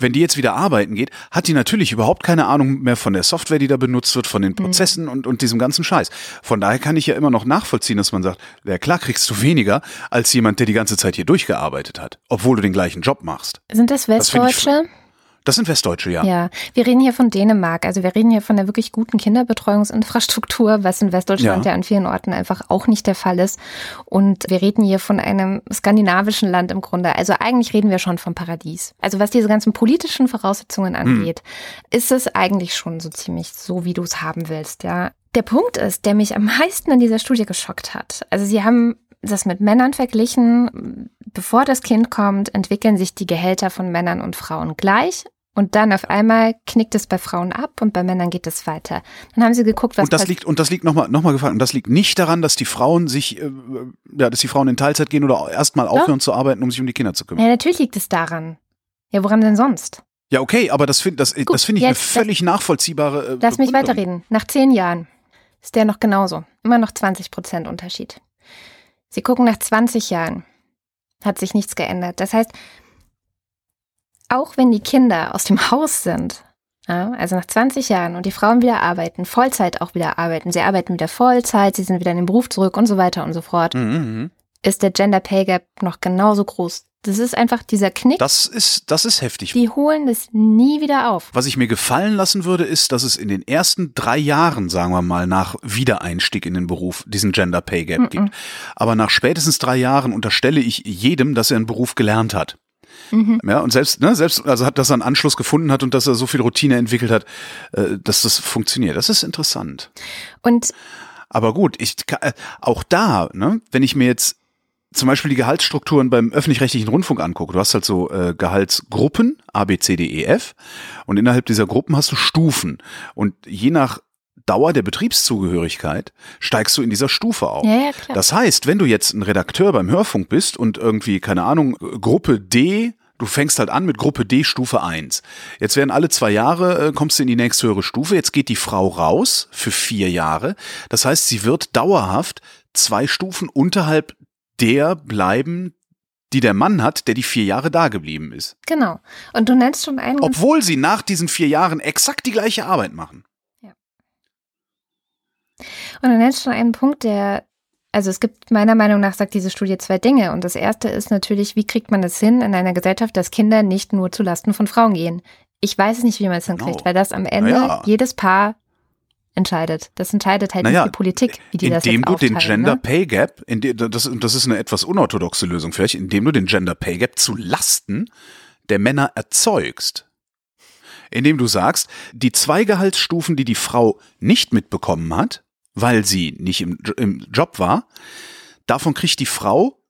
Wenn die jetzt wieder arbeiten geht, hat die natürlich überhaupt keine Ahnung mehr von der Software, die da benutzt wird, von den Prozessen und, und diesem ganzen Scheiß. Von daher kann ich ja immer noch nachvollziehen, dass man sagt, ja klar kriegst du weniger als jemand, der die ganze Zeit hier durchgearbeitet hat, obwohl du den gleichen Job machst. Sind das Westdeutsche? Das sind Westdeutsche, ja. Ja, wir reden hier von Dänemark. Also wir reden hier von einer wirklich guten Kinderbetreuungsinfrastruktur, was in Westdeutschland ja. ja an vielen Orten einfach auch nicht der Fall ist. Und wir reden hier von einem skandinavischen Land im Grunde. Also eigentlich reden wir schon vom Paradies. Also was diese ganzen politischen Voraussetzungen hm. angeht, hm. ist es eigentlich schon so ziemlich so, wie du es haben willst, ja. Der Punkt ist, der mich am meisten in dieser Studie geschockt hat. Also sie haben das mit Männern verglichen. Bevor das Kind kommt, entwickeln sich die Gehälter von Männern und Frauen gleich. Und dann auf einmal knickt es bei Frauen ab und bei Männern geht es weiter. Dann haben sie geguckt, was und das liegt und das liegt nochmal noch mal gefragt und das liegt nicht daran, dass die Frauen sich äh, ja, dass die Frauen in Teilzeit gehen oder erstmal aufhören zu arbeiten, um sich um die Kinder zu kümmern. Ja, natürlich liegt es daran. Ja, woran denn sonst? Ja, okay, aber das finde das, das finde ich eine völlig das, nachvollziehbare. Äh, lass mich weiterreden. Nach zehn Jahren ist der noch genauso. Immer noch 20 Prozent Unterschied. Sie gucken nach 20 Jahren. Hat sich nichts geändert. Das heißt, auch wenn die Kinder aus dem Haus sind, ja, also nach 20 Jahren und die Frauen wieder arbeiten, Vollzeit auch wieder arbeiten, sie arbeiten wieder Vollzeit, sie sind wieder in den Beruf zurück und so weiter und so fort, mhm. mhm. ist der Gender Pay Gap noch genauso groß. Das ist einfach dieser Knick. Das ist, das ist heftig. Die holen es nie wieder auf. Was ich mir gefallen lassen würde, ist, dass es in den ersten drei Jahren, sagen wir mal, nach Wiedereinstieg in den Beruf diesen Gender Pay Gap mm -mm. gibt. Aber nach spätestens drei Jahren unterstelle ich jedem, dass er einen Beruf gelernt hat. Mhm. Ja, und selbst, ne, selbst, also hat, dass er einen Anschluss gefunden hat und dass er so viel Routine entwickelt hat, äh, dass das funktioniert. Das ist interessant. Und aber gut, ich äh, auch da, ne, wenn ich mir jetzt zum Beispiel die Gehaltsstrukturen beim öffentlich-rechtlichen Rundfunk angucke, du hast halt so äh, Gehaltsgruppen, A, B, C, D, E, F, und innerhalb dieser Gruppen hast du Stufen. Und je nach Dauer der Betriebszugehörigkeit steigst du in dieser Stufe auf. Ja, ja. Das heißt, wenn du jetzt ein Redakteur beim Hörfunk bist und irgendwie, keine Ahnung, Gruppe D Du fängst halt an mit Gruppe D Stufe 1. Jetzt werden alle zwei Jahre, äh, kommst du in die nächste höhere Stufe. Jetzt geht die Frau raus für vier Jahre. Das heißt, sie wird dauerhaft zwei Stufen unterhalb der bleiben, die der Mann hat, der die vier Jahre da geblieben ist. Genau. Und du nennst schon einen. Obwohl sie nach diesen vier Jahren exakt die gleiche Arbeit machen. Und du nennst schon einen Punkt, der, also es gibt meiner Meinung nach, sagt diese Studie zwei Dinge. Und das erste ist natürlich, wie kriegt man es hin in einer Gesellschaft, dass Kinder nicht nur zu Lasten von Frauen gehen? Ich weiß nicht, wie man es hinkriegt, genau. weil das am Ende ja. jedes Paar entscheidet. Das entscheidet halt naja, nicht die Politik, wie die das Indem du den Gender ne? Pay Gap, in de, das, das ist eine etwas unorthodoxe Lösung vielleicht, indem du den Gender Pay Gap zu Lasten der Männer erzeugst indem du sagst, die zwei Gehaltsstufen, die die Frau nicht mitbekommen hat, weil sie nicht im, im Job war, davon kriegt die Frau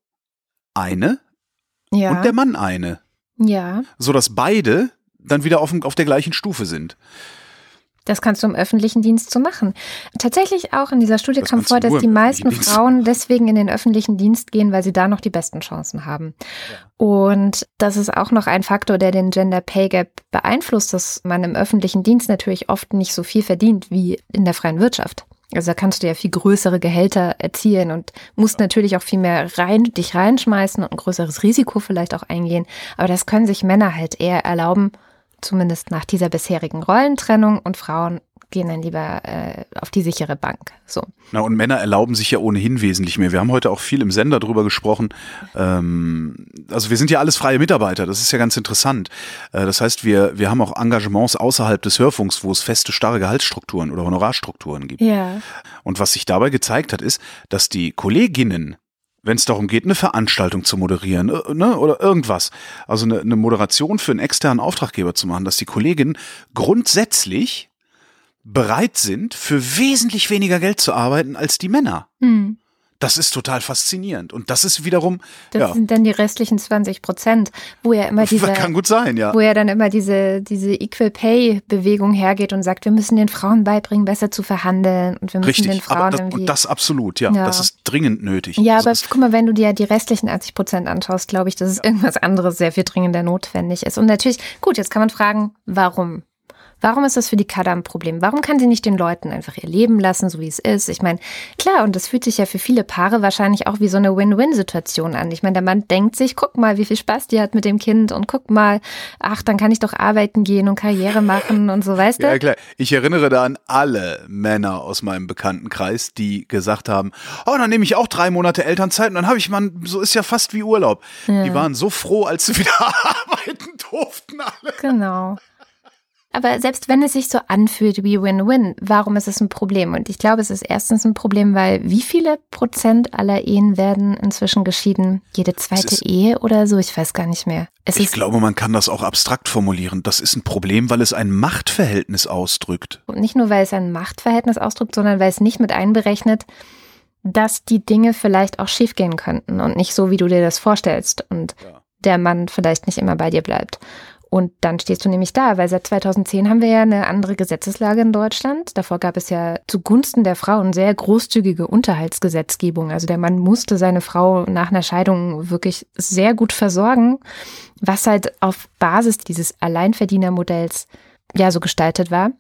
eine ja. und der Mann eine. Ja. So dass beide dann wieder auf, auf der gleichen Stufe sind. Das kannst du im öffentlichen Dienst so machen. Tatsächlich auch in dieser Studie das kam vor, dass die meisten Frauen deswegen in den öffentlichen Dienst gehen, weil sie da noch die besten Chancen haben. Ja. Und das ist auch noch ein Faktor, der den Gender Pay Gap beeinflusst, dass man im öffentlichen Dienst natürlich oft nicht so viel verdient wie in der freien Wirtschaft. Also da kannst du ja viel größere Gehälter erzielen und musst natürlich auch viel mehr rein, dich reinschmeißen und ein größeres Risiko vielleicht auch eingehen. Aber das können sich Männer halt eher erlauben, zumindest nach dieser bisherigen Rollentrennung und Frauen gehen dann lieber äh, auf die sichere Bank. So. Na, und Männer erlauben sich ja ohnehin wesentlich mehr. Wir haben heute auch viel im Sender drüber gesprochen. Ähm, also wir sind ja alles freie Mitarbeiter, das ist ja ganz interessant. Äh, das heißt, wir, wir haben auch Engagements außerhalb des Hörfunks, wo es feste, starre Gehaltsstrukturen oder Honorarstrukturen gibt. Ja. Und was sich dabei gezeigt hat, ist, dass die Kolleginnen wenn es darum geht, eine Veranstaltung zu moderieren äh, ne, oder irgendwas, also eine, eine Moderation für einen externen Auftraggeber zu machen, dass die Kolleginnen grundsätzlich bereit sind, für wesentlich weniger Geld zu arbeiten als die Männer. Mhm. Das ist total faszinierend. Und das ist wiederum. Das ja. sind dann die restlichen 20 Prozent, wo ja immer diese. Kann gut sein, ja. Wo ja dann immer diese, diese Equal Pay Bewegung hergeht und sagt, wir müssen den Frauen beibringen, besser zu verhandeln und wir müssen Richtig, den Frauen das. Und das absolut, ja, ja. Das ist dringend nötig. Ja, also aber guck mal, wenn du dir die restlichen 80 Prozent anschaust, glaube ich, dass es irgendwas anderes sehr viel dringender notwendig ist. Und natürlich, gut, jetzt kann man fragen, warum? Warum ist das für die Kada ein Problem? Warum kann sie nicht den Leuten einfach ihr Leben lassen, so wie es ist? Ich meine, klar, und das fühlt sich ja für viele Paare wahrscheinlich auch wie so eine Win-Win-Situation an. Ich meine, der Mann denkt sich, guck mal, wie viel Spaß die hat mit dem Kind und guck mal, ach, dann kann ich doch arbeiten gehen und Karriere machen und so, weißt du? Ja, klar. Ich erinnere da an alle Männer aus meinem Bekanntenkreis, die gesagt haben, oh, dann nehme ich auch drei Monate Elternzeit und dann habe ich mal, so ist ja fast wie Urlaub. Ja. Die waren so froh, als sie wieder arbeiten durften alle. Genau. Aber selbst wenn es sich so anfühlt wie Win-Win, warum ist es ein Problem? Und ich glaube, es ist erstens ein Problem, weil wie viele Prozent aller Ehen werden inzwischen geschieden? Jede zweite Ehe oder so? Ich weiß gar nicht mehr. Es ich glaube, man kann das auch abstrakt formulieren. Das ist ein Problem, weil es ein Machtverhältnis ausdrückt. Und nicht nur, weil es ein Machtverhältnis ausdrückt, sondern weil es nicht mit einberechnet, dass die Dinge vielleicht auch schiefgehen könnten und nicht so, wie du dir das vorstellst. Und ja. der Mann vielleicht nicht immer bei dir bleibt. Und dann stehst du nämlich da, weil seit 2010 haben wir ja eine andere Gesetzeslage in Deutschland. Davor gab es ja zugunsten der Frauen sehr großzügige Unterhaltsgesetzgebung. Also der Mann musste seine Frau nach einer Scheidung wirklich sehr gut versorgen, was halt auf Basis dieses Alleinverdienermodells ja so gestaltet war.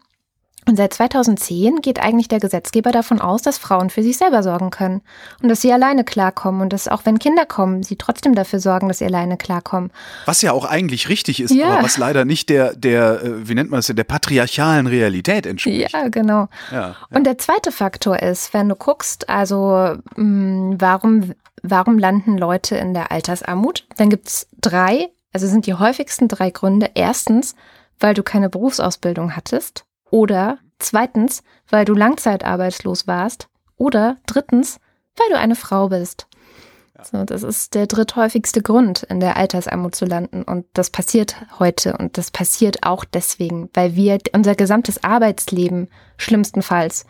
Und seit 2010 geht eigentlich der Gesetzgeber davon aus, dass Frauen für sich selber sorgen können und dass sie alleine klarkommen und dass auch wenn Kinder kommen, sie trotzdem dafür sorgen, dass sie alleine klarkommen. Was ja auch eigentlich richtig ist, ja. aber was leider nicht der, der, äh, wie nennt man das, der patriarchalen Realität entspricht. Ja, genau. Ja, ja. Und der zweite Faktor ist, wenn du guckst, also mh, warum, warum landen Leute in der Altersarmut? Dann gibt's drei, also sind die häufigsten drei Gründe. Erstens, weil du keine Berufsausbildung hattest. Oder zweitens, weil du langzeitarbeitslos warst. Oder drittens, weil du eine Frau bist. So, das ist der dritthäufigste Grund, in der Altersarmut zu landen. Und das passiert heute. Und das passiert auch deswegen, weil wir unser gesamtes Arbeitsleben schlimmstenfalls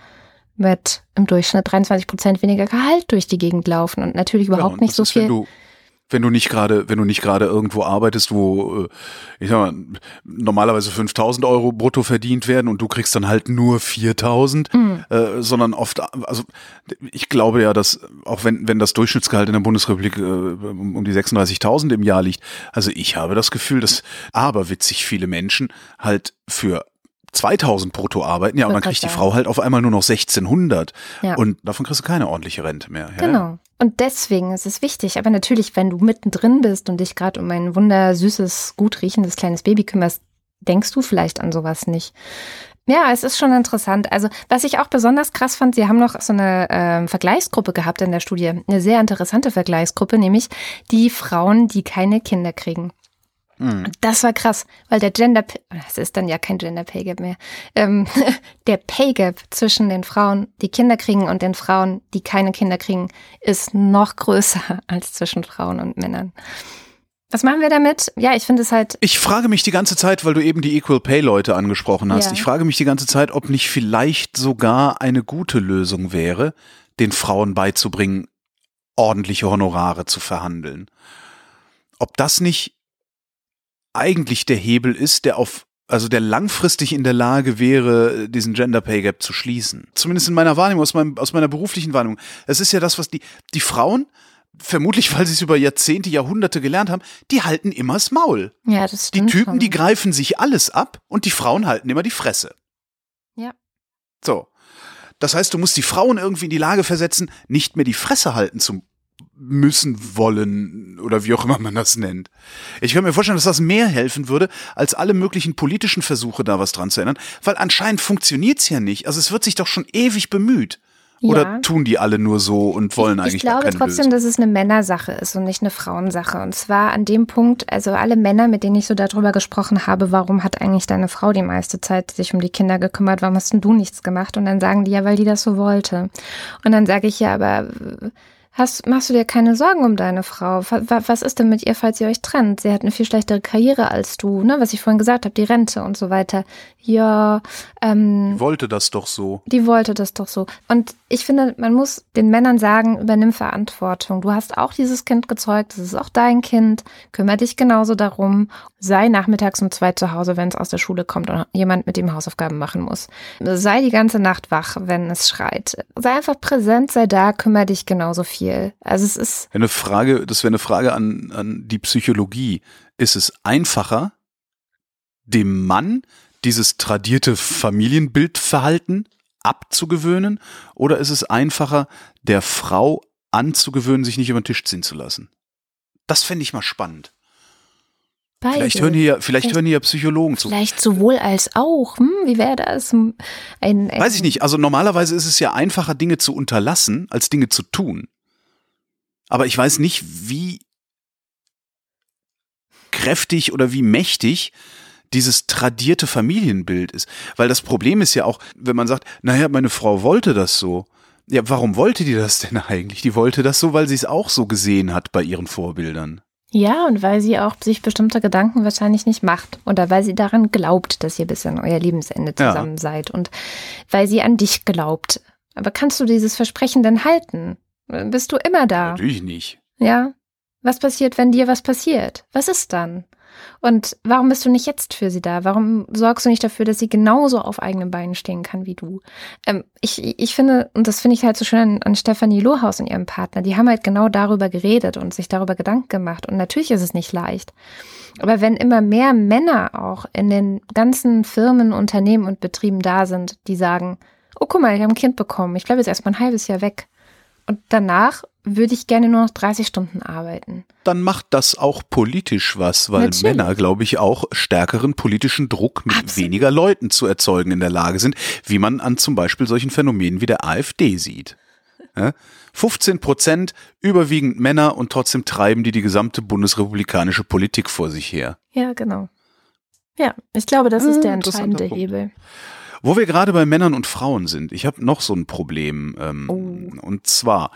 mit im Durchschnitt 23 Prozent weniger Gehalt durch die Gegend laufen und natürlich überhaupt ja, und nicht so viel wenn du nicht gerade, wenn du nicht gerade irgendwo arbeitest, wo, äh, ich sag mal, normalerweise 5000 Euro brutto verdient werden und du kriegst dann halt nur 4000, mhm. äh, sondern oft, also ich glaube ja, dass auch wenn, wenn das Durchschnittsgehalt in der Bundesrepublik äh, um die 36.000 im Jahr liegt, also ich habe das Gefühl, dass aberwitzig viele Menschen halt für 2000 brutto arbeiten, ja, und dann kriegt die Frau halt auf einmal nur noch 1600. Ja. Und davon kriegst du keine ordentliche Rente mehr. Ja? Genau. Und deswegen ist es wichtig. Aber natürlich, wenn du mittendrin bist und dich gerade um ein wundersüßes, gut riechendes kleines Baby kümmerst, denkst du vielleicht an sowas nicht. Ja, es ist schon interessant. Also, was ich auch besonders krass fand, sie haben noch so eine äh, Vergleichsgruppe gehabt in der Studie. Eine sehr interessante Vergleichsgruppe, nämlich die Frauen, die keine Kinder kriegen. Mhm. Das war krass, weil der Gender, es ist dann ja kein Gender Pay Gap mehr, ähm, der Pay Gap zwischen den Frauen, die Kinder kriegen und den Frauen, die keine Kinder kriegen, ist noch größer als zwischen Frauen und Männern. Was machen wir damit? Ja, ich finde es halt. Ich frage mich die ganze Zeit, weil du eben die Equal Pay Leute angesprochen hast. Ja. Ich frage mich die ganze Zeit, ob nicht vielleicht sogar eine gute Lösung wäre, den Frauen beizubringen, ordentliche Honorare zu verhandeln. Ob das nicht eigentlich der Hebel ist, der auf also der langfristig in der Lage wäre, diesen Gender Pay Gap zu schließen. Zumindest in meiner Wahrnehmung, aus, meinem, aus meiner beruflichen Wahrnehmung. Es ist ja das, was die, die Frauen, vermutlich weil sie es über Jahrzehnte, Jahrhunderte gelernt haben, die halten immer das Maul. Ja, das stimmt. Die Typen, schon. die greifen sich alles ab und die Frauen halten immer die Fresse. Ja. So. Das heißt, du musst die Frauen irgendwie in die Lage versetzen, nicht mehr die Fresse halten zu müssen wollen oder wie auch immer man das nennt. Ich kann mir vorstellen, dass das mehr helfen würde, als alle möglichen politischen Versuche, da was dran zu ändern, weil anscheinend funktioniert's ja nicht. Also es wird sich doch schon ewig bemüht. Oder ja. tun die alle nur so und wollen ich, eigentlich Ich glaube trotzdem, Lösung? dass es eine Männersache ist und nicht eine Frauensache. Und zwar an dem Punkt, also alle Männer, mit denen ich so darüber gesprochen habe, warum hat eigentlich deine Frau die meiste Zeit sich um die Kinder gekümmert, warum hast denn du nichts gemacht? Und dann sagen die ja, weil die das so wollte. Und dann sage ich ja, aber Hast, machst du dir keine Sorgen um deine Frau? Was ist denn mit ihr, falls ihr euch trennt? Sie hat eine viel schlechtere Karriere als du, ne? Was ich vorhin gesagt habe, die Rente und so weiter. Ja, ähm. Die wollte das doch so. Die wollte das doch so. Und ich finde, man muss den Männern sagen, übernimm Verantwortung. Du hast auch dieses Kind gezeugt, das ist auch dein Kind. Kümmere dich genauso darum. Sei nachmittags um zwei zu Hause, wenn es aus der Schule kommt und jemand mit ihm Hausaufgaben machen muss. Sei die ganze Nacht wach, wenn es schreit. Sei einfach präsent, sei da, kümmere dich genauso viel viel. Also es ist. Eine Frage, das wäre eine Frage an, an die Psychologie. Ist es einfacher, dem Mann dieses tradierte Familienbildverhalten abzugewöhnen? Oder ist es einfacher, der Frau anzugewöhnen, sich nicht über den Tisch ziehen zu lassen? Das fände ich mal spannend. Beide. Vielleicht hören hier, vielleicht, Vielleicht- hören hier Psychologen zu. Vielleicht sowohl als auch. Hm, wie wäre das? Ein, ein, Weiß ich nicht. Also normalerweise ist es ja einfacher, Dinge zu unterlassen, als Dinge zu tun. Aber ich weiß nicht, wie kräftig oder wie mächtig dieses tradierte Familienbild ist. Weil das Problem ist ja auch, wenn man sagt, naja, meine Frau wollte das so. Ja, warum wollte die das denn eigentlich? Die wollte das so, weil sie es auch so gesehen hat bei ihren Vorbildern. Ja, und weil sie auch sich bestimmte Gedanken wahrscheinlich nicht macht. Oder weil sie daran glaubt, dass ihr bis an euer Lebensende Ja. zusammen seid. Und weil sie an dich glaubt. Aber kannst du dieses Versprechen denn halten? Bist du immer da? Natürlich nicht. Ja. Was passiert, wenn dir was passiert? Was ist dann? Und warum bist du nicht jetzt für sie da? Warum sorgst du nicht dafür, dass sie genauso auf eigenen Beinen stehen kann wie du? Ähm, ich, ich finde, und das finde ich halt so schön an, an Stefanie Lohaus und ihrem Partner, die haben halt genau darüber geredet und sich darüber Gedanken gemacht. Und natürlich ist es nicht leicht. Aber wenn immer mehr Männer auch in den ganzen Firmen, Unternehmen und Betrieben da sind, die sagen, oh guck mal, ich habe ein Kind bekommen, ich bleibe jetzt erstmal ein halbes Jahr weg. Und danach würde ich gerne nur noch 30 Stunden arbeiten. Dann macht das auch politisch was, weil Natürlich. Männer, glaube ich, auch stärkeren politischen Druck mit Absolut. weniger Leuten zu erzeugen in der Lage sind, wie man an zum Beispiel solchen Phänomenen wie der AfD sieht. Ja? 15 Prozent überwiegend Männer und trotzdem treiben die die gesamte bundesrepublikanische Politik vor sich her. Ja, genau. Ja, ich glaube, das ist der entscheidende. Hebel. Wo wir gerade bei Männern und Frauen sind, ich habe noch so ein Problem. Ähm, Oh. Und zwar,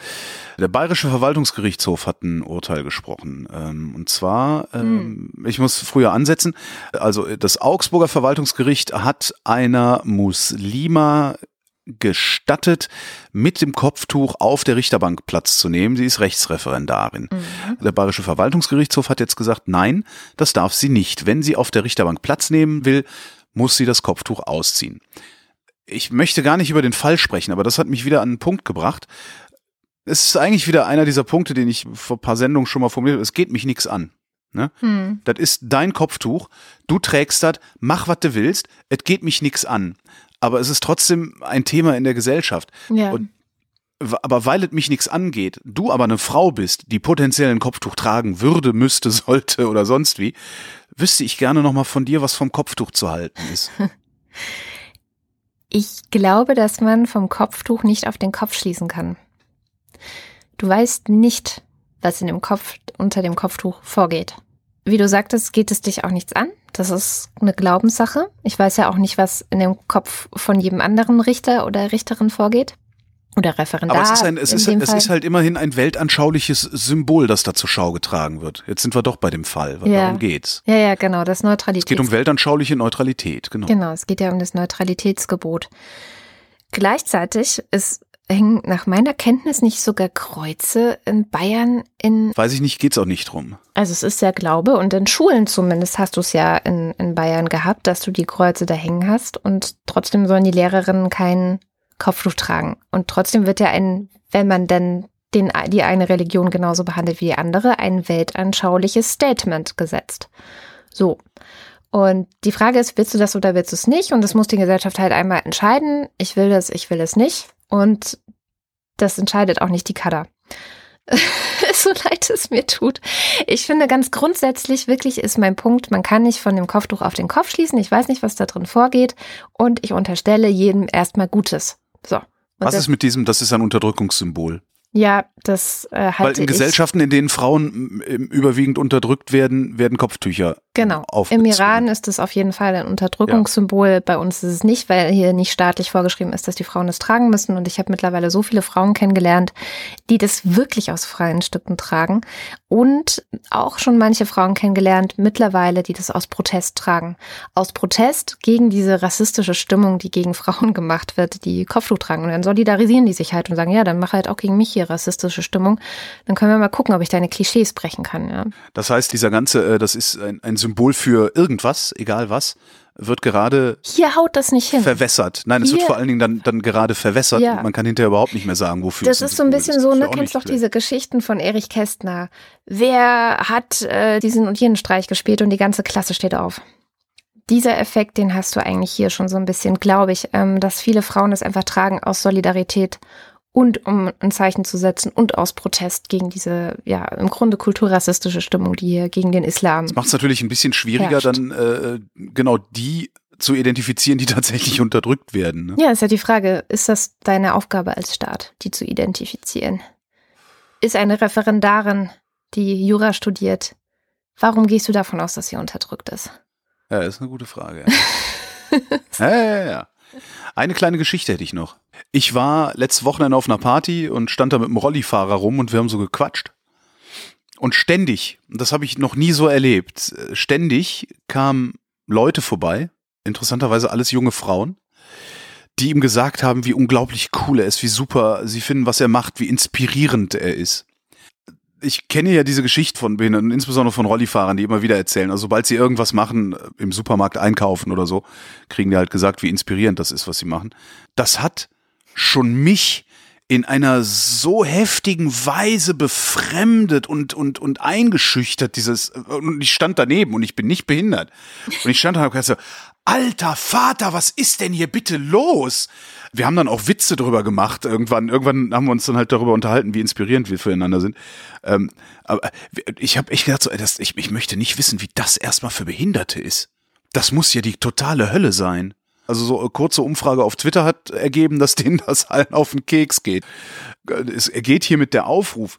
der Bayerische Verwaltungsgerichtshof hat ein Urteil gesprochen. Ähm, und zwar, ähm, ich muss früher ansetzen, also das Augsburger Verwaltungsgericht hat einer Muslima gestattet, mit dem Kopftuch auf der Richterbank Platz zu nehmen. Sie ist Rechtsreferendarin. Der Bayerische Verwaltungsgerichtshof hat jetzt gesagt, nein, das darf sie nicht. Wenn sie auf der Richterbank Platz nehmen will, muss sie das Kopftuch ausziehen. Ich möchte gar nicht über den Fall sprechen, aber das hat mich wieder an einen Punkt gebracht. Es ist eigentlich wieder einer dieser Punkte, den ich vor ein paar Sendungen schon mal formuliert habe. Es geht mich nichts an. Ne? Hm. Das ist dein Kopftuch. Du trägst das, mach, was du willst. Es geht mich nichts an. Aber es ist trotzdem ein Thema in der Gesellschaft. Ja. Und aber weil es mich nichts angeht, du aber eine Frau bist, die potenziell ein Kopftuch tragen würde, müsste, sollte oder sonst wie, wüsste ich gerne noch mal von dir, was vom Kopftuch zu halten ist. Ich glaube, dass man vom Kopftuch nicht auf den Kopf schließen kann. Du weißt nicht, was in dem Kopf, unter dem Kopftuch vorgeht. Wie du sagtest, geht es dich auch nichts an. Das ist eine Glaubenssache. Ich weiß ja auch nicht, was in dem Kopf von jedem anderen Richter oder Richterin vorgeht. Oder Referendar. Aber es ist, ein, es, ist, es Fall. ist halt immerhin ein weltanschauliches Symbol, das da zur Schau getragen wird. Jetzt sind wir doch bei dem Fall. weil Ja. Darum geht's. Ja, ja, genau, das Es Neutralität. geht um weltanschauliche Neutralität, genau. Genau, es geht ja um das Neutralitätsgebot. Gleichzeitig ist, hängen nach meiner Kenntnis nicht sogar Kreuze in Bayern in, Weiß ich nicht, geht's auch nicht drum. also es ist ja Glaube und in Schulen zumindest hast du es ja in, in Bayern gehabt, dass du die Kreuze da hängen hast und trotzdem sollen die Lehrerinnen kein Kopftuch tragen. Und trotzdem wird ja ein, wenn man denn den, die eine Religion genauso behandelt wie die andere, ein weltanschauliches Statement gesetzt. So. Und die Frage ist, willst du das oder willst du es nicht? Und das muss die Gesellschaft halt einmal entscheiden. Ich will das, ich will es nicht. Und das entscheidet auch nicht die Kada. so leid es mir tut. Ich finde ganz grundsätzlich wirklich ist mein Punkt, man kann nicht von dem Kopftuch auf den Kopf schließen. Ich weiß nicht, was da drin vorgeht. Und ich unterstelle jedem erstmal Gutes. So. Und Was ist mit diesem, das ist ein Unterdrückungssymbol? ja, das äh, halte Weil in. Gesellschaften, in denen Frauen überwiegend unterdrückt werden, werden Kopftücher Genau. Im aufgezogen. Iran ist es auf jeden Fall ein Unterdrückungssymbol. Bei uns ist es nicht, weil hier nicht staatlich vorgeschrieben ist, dass die Frauen es tragen müssen. Und ich habe mittlerweile so viele Frauen kennengelernt, die das wirklich aus freien Stücken tragen. Und auch schon manche Frauen kennengelernt mittlerweile, die das aus Protest tragen. Aus Protest gegen diese rassistische Stimmung, die gegen Frauen gemacht wird, die Kopftuch tragen. Und dann solidarisieren die sich halt und sagen, ja, dann mach halt auch gegen mich hier rassistische Stimmung. Dann können wir mal gucken, ob ich deine Klischees brechen kann. Ja. Das heißt, dieser ganze, äh, das ist ein, ein Symbol für irgendwas, egal was, wird gerade Hier haut das nicht hin. verwässert. Nein, es wird Hier- vor allen Dingen dann, dann gerade verwässert Ja. und man kann hinterher überhaupt nicht mehr sagen, wofür Das es ist so ein bisschen ist. so, ne? Kennst doch diese Geschichten von Erich Kästner. Wer hat äh, diesen und jenen Streich gespielt und die ganze Klasse steht auf? dieser Effekt, den hast du eigentlich hier schon so ein bisschen, glaube ich, ähm, dass viele Frauen es einfach tragen aus Solidarität und um ein Zeichen zu setzen und aus Protest gegen diese, ja, im Grunde kulturrassistische Stimmung, die hier gegen den Islam. Das macht es natürlich ein bisschen schwieriger, herrscht. dann äh, genau die zu identifizieren, die tatsächlich unterdrückt werden. Ne? Ja, ist ja die Frage, ist das deine Aufgabe als Staat, die zu identifizieren? Ist eine Referendarin, die Jura studiert, warum gehst du davon aus, dass sie unterdrückt ist? Ja, ist eine gute Frage. Ja. ja, ja, ja. Eine kleine Geschichte hätte ich noch. Ich war letztes Wochenende auf einer Party und stand da mit einem Rollifahrer rum und wir haben so gequatscht. Und ständig, das habe ich noch nie so erlebt, ständig kamen Leute vorbei, interessanterweise alles junge Frauen, die ihm gesagt haben, wie unglaublich cool er ist, wie super sie finden, was er macht, wie inspirierend er ist ich kenne ja diese Geschichte von Behinderten, insbesondere von Rollifahrern, die immer wieder erzählen. Also sobald sie irgendwas machen, äh, im Supermarkt einkaufen oder so, kriegen die halt gesagt, wie inspirierend das ist, was sie machen. Das hat schon mich in einer so heftigen Weise befremdet und, und, und eingeschüchtert, dieses, und ich stand daneben und ich bin nicht behindert. Und ich stand da und hab gesagt, alter Vater, was ist denn hier bitte los? Wir haben dann auch Witze drüber gemacht. Irgendwann, irgendwann haben wir uns dann halt darüber unterhalten, wie inspirierend wir füreinander sind. Ähm, aber ich habe echt gedacht, so, das, ich, ich möchte nicht wissen, wie das erstmal für Behinderte ist. Das muss ja die totale Hölle sein. Also so eine kurze Umfrage auf Twitter hat ergeben, dass denen das allen auf den Keks geht. Es geht hier mit der Aufruf.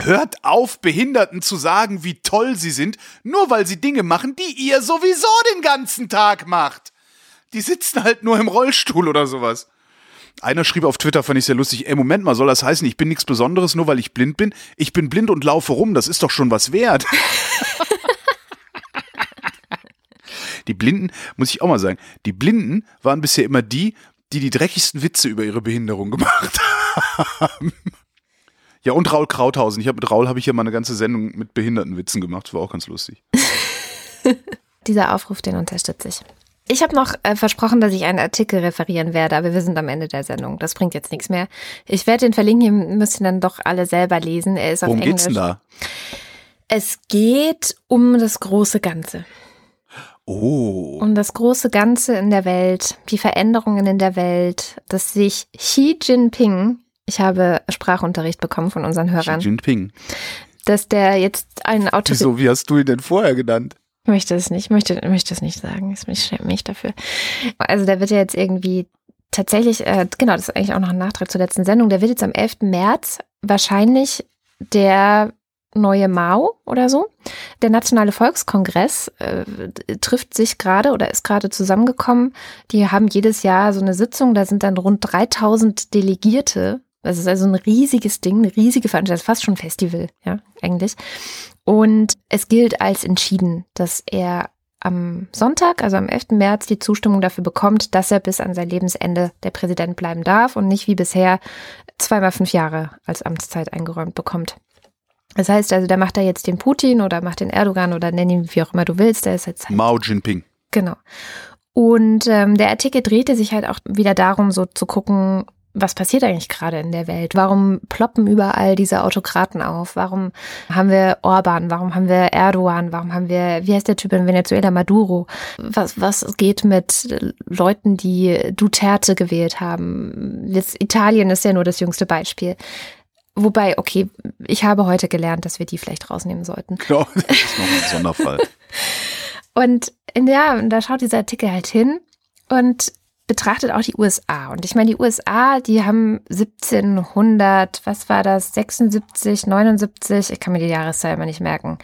Hört auf, Behinderten zu sagen, wie toll sie sind, nur weil sie Dinge machen, die ihr sowieso den ganzen Tag macht. Die sitzen halt nur im Rollstuhl oder sowas. Einer schrieb auf Twitter, fand ich sehr lustig, ey, Moment mal, soll das heißen, ich bin nichts Besonderes, nur weil ich blind bin? Ich bin blind und laufe rum, das ist doch schon was wert. die Blinden, muss ich auch mal sagen, die Blinden waren bisher immer die, die die dreckigsten Witze über ihre Behinderung gemacht haben. Ja, und Raul Krauthausen. Ich habe mit Raul habe ich ja mal eine ganze Sendung mit Behindertenwitzen gemacht, das war auch ganz lustig. Dieser Aufruf, den unterstütze ich. Ich habe noch äh, versprochen, dass ich einen Artikel referieren werde, aber wir sind am Ende der Sendung. Das bringt jetzt nichts mehr. Ich werde den verlinken, müsst ihr dann doch alle selber lesen. Er ist Worum auf Englisch. geht's denn da? Es geht um das große Ganze. Oh. Um das große Ganze in der Welt, die Veränderungen in der Welt, dass sich Xi Jinping, ich habe Sprachunterricht bekommen von unseren Hörern. Xi Jinping. Dass der jetzt ein Auto. Wieso, wie hast du ihn denn vorher genannt? Möchte es nicht, möchte, möchte es nicht sagen. Ich schäme mich dafür. Also der wird ja jetzt irgendwie tatsächlich, äh, genau, das ist eigentlich auch noch ein Nachtrag zur letzten Sendung, der wird jetzt am 11. März wahrscheinlich der neue Mao oder so. Der Nationale Volkskongress äh, trifft sich gerade oder ist gerade zusammengekommen. Die haben jedes Jahr so eine Sitzung, da sind dann rund 3000 Delegierte. Das ist also ein riesiges Ding, eine riesige Veranstaltung, fast schon ein Festival, ja, eigentlich. Und es gilt als entschieden, dass er am Sonntag, also am 11. März, die Zustimmung dafür bekommt, dass er bis an sein Lebensende der Präsident bleiben darf und nicht wie bisher zweimal fünf Jahre als Amtszeit eingeräumt bekommt. Das heißt also, der macht da jetzt den Putin oder macht den Erdogan oder nenn ihn wie auch immer du willst. Der ist jetzt halt Mao Jinping. Genau. Und ähm, der Artikel drehte sich halt auch wieder darum, so zu gucken, was passiert eigentlich gerade in der Welt? Warum ploppen überall diese Autokraten auf? Warum haben wir Orban? Warum haben wir Erdogan? Warum haben wir, wie heißt der Typ in Venezuela, Maduro? Was, was geht mit Leuten, die Duterte gewählt haben? Jetzt Italien ist ja nur das jüngste Beispiel. Wobei, okay, ich habe heute gelernt, dass wir die vielleicht rausnehmen sollten. Genau, das ist noch ein Sonderfall. und in der, da schaut dieser Artikel halt hin und betrachtet auch die USA. Und ich meine, die USA, die haben 1700, was war das, 76, 79, ich kann mir die Jahreszahl immer nicht merken.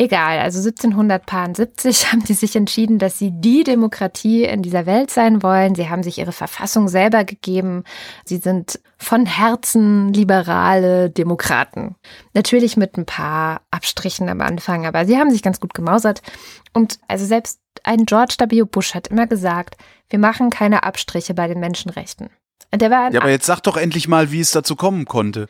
Egal, also 1770 haben die sich entschieden, dass sie die Demokratie in dieser Welt sein wollen. Sie haben sich ihre Verfassung selber gegeben. Sie sind von Herzen liberale Demokraten. Natürlich mit ein paar Abstrichen am Anfang, aber sie haben sich ganz gut gemausert. Und also selbst ein George W. Bush hat immer gesagt, wir machen keine Abstriche bei den Menschenrechten. Ja, aber jetzt sag doch endlich mal, wie es dazu kommen konnte.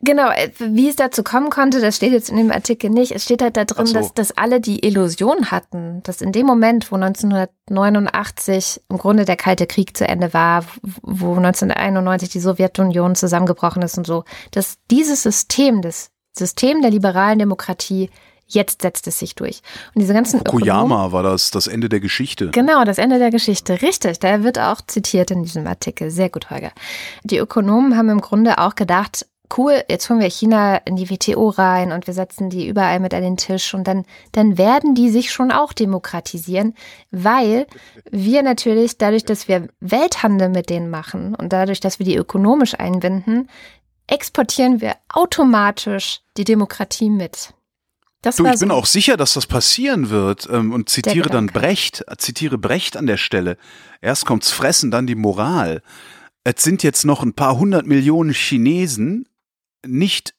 Genau, äh, wie es dazu kommen konnte, das steht jetzt in dem Artikel nicht. Es steht halt da drin, so. dass, dass alle die Illusion hatten, dass in dem Moment, wo 1989 im Grunde der Kalte Krieg zu Ende war, wo 1991 die Sowjetunion zusammengebrochen ist und so, dass dieses System, das System der liberalen Demokratie Jetzt setzt es sich durch. Und diese ganzen Fukuyama Ökonomen, war das, das Ende der Geschichte. Genau, das Ende der Geschichte. Richtig, da wird auch zitiert in diesem Artikel. Sehr gut, Holger. Die Ökonomen haben im Grunde auch gedacht, cool, jetzt holen wir China in die WTO rein und wir setzen die überall mit an den Tisch und dann, dann werden die sich schon auch demokratisieren, weil wir natürlich dadurch, dass wir Welthandel mit denen machen und dadurch, dass wir die ökonomisch einbinden, exportieren wir automatisch die Demokratie mit. Das Du, ich bin so- auch sicher, dass das passieren wird ähm, und zitiere dann. Brecht, zitiere Brecht an der Stelle. Erst kommt's Fressen, dann die Moral. Es sind jetzt noch ein paar hundert Millionen Chinesen nicht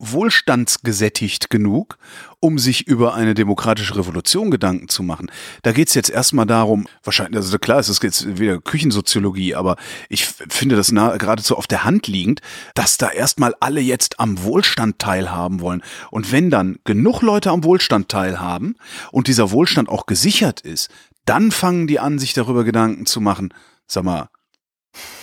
wohlstandsgesättigt genug, um sich über eine demokratische Revolution Gedanken zu machen. Da geht's jetzt erstmal darum, wahrscheinlich, also klar, es ist jetzt wieder Küchensoziologie, aber ich finde das nah, geradezu auf der Hand liegend, dass da erstmal alle jetzt am Wohlstand teilhaben wollen. Und wenn dann genug Leute am Wohlstand teilhaben und dieser Wohlstand auch gesichert ist, dann fangen die an, sich darüber Gedanken zu machen, sag mal,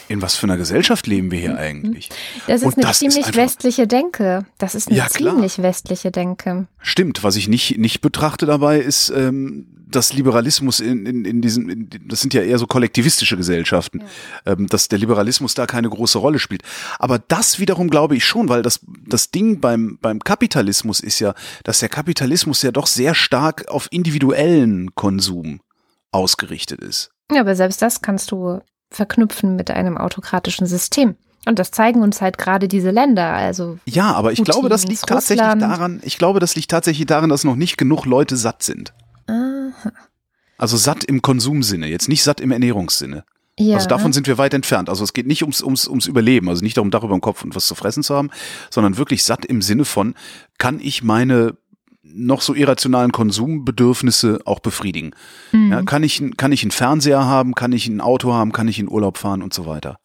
in was für einer Gesellschaft leben wir hier eigentlich? Das ist Und eine das ist ziemlich einfach- westliche Denke. Das ist eine Ja, klar. ziemlich westliche Denke. Stimmt, was ich nicht, nicht betrachte dabei ist, ähm, dass Liberalismus in, in, in diesen, in, das sind ja eher so kollektivistische Gesellschaften, ähm, dass der Liberalismus da keine große Rolle spielt. Aber das wiederum glaube ich schon, weil das, das Ding beim, beim Kapitalismus ist ja, dass der Kapitalismus ja doch sehr stark auf individuellen Konsum ausgerichtet ist. Ja, aber selbst das kannst du verknüpfen mit einem autokratischen System. Und das zeigen uns halt gerade diese Länder. Also Ja, aber ich Putin, glaube, das liegt tatsächlich Russland. daran, ich glaube, das liegt tatsächlich daran, dass noch nicht genug Leute satt sind. aha. Also satt im Konsumsinne, jetzt nicht satt im Ernährungssinne. ja. Also davon sind wir weit entfernt. Also es geht nicht ums, ums, ums Überleben, also nicht darum, Dach über dem Kopf und was zu fressen zu haben, sondern wirklich satt im Sinne von, kann ich meine noch so irrationalen Konsumbedürfnisse auch befriedigen? Mhm. Ja, kann, ich, kann ich einen Fernseher haben, kann ich ein Auto haben, kann ich in Urlaub fahren und so weiter.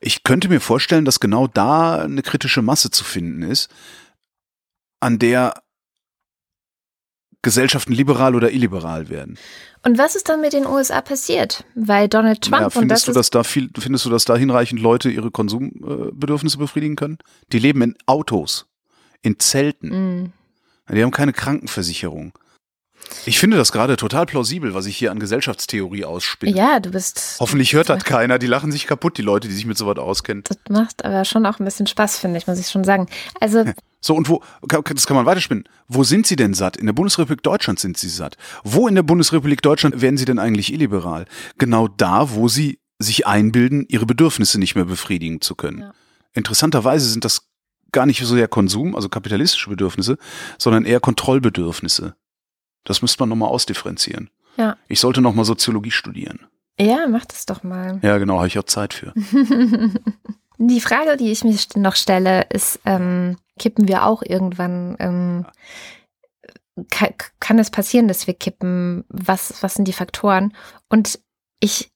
Ich könnte mir vorstellen, dass genau da eine kritische Masse zu finden ist, an der Gesellschaften liberal oder illiberal werden. Und was ist dann mit den USA passiert? Weil Donald Trump und findest das du, dass da viel, findest du, dass da hinreichend Leute ihre Konsumbedürfnisse befriedigen können? Die leben in Autos, in Zelten. Mm. Die haben keine Krankenversicherung. Ich finde das gerade total plausibel, was ich hier an Gesellschaftstheorie ausspinne. Ja, du bist. Hoffentlich hört das keiner. Die lachen sich kaputt, die Leute, die sich mit sowas auskennen. Das macht aber schon auch ein bisschen Spaß, finde ich, muss ich schon sagen. Also, So, und wo, das kann man weiterspinnen. Wo sind sie denn satt? In der Bundesrepublik Deutschland sind sie satt. Wo in der Bundesrepublik Deutschland werden sie denn eigentlich illiberal? Genau da, wo sie sich einbilden, ihre Bedürfnisse nicht mehr befriedigen zu können. Ja. Interessanterweise sind das gar nicht so sehr Konsum, also kapitalistische Bedürfnisse, sondern eher Kontrollbedürfnisse. Das müsste man nochmal ausdifferenzieren. Ja. Ich sollte nochmal Soziologie studieren. ja, mach das doch mal. Ja, genau, habe ich auch Zeit für. Die Frage, die ich mir noch stelle, ist, ähm, kippen wir auch irgendwann, ähm, kann, kann es passieren, dass wir kippen? Was, was sind die Faktoren? Und ich,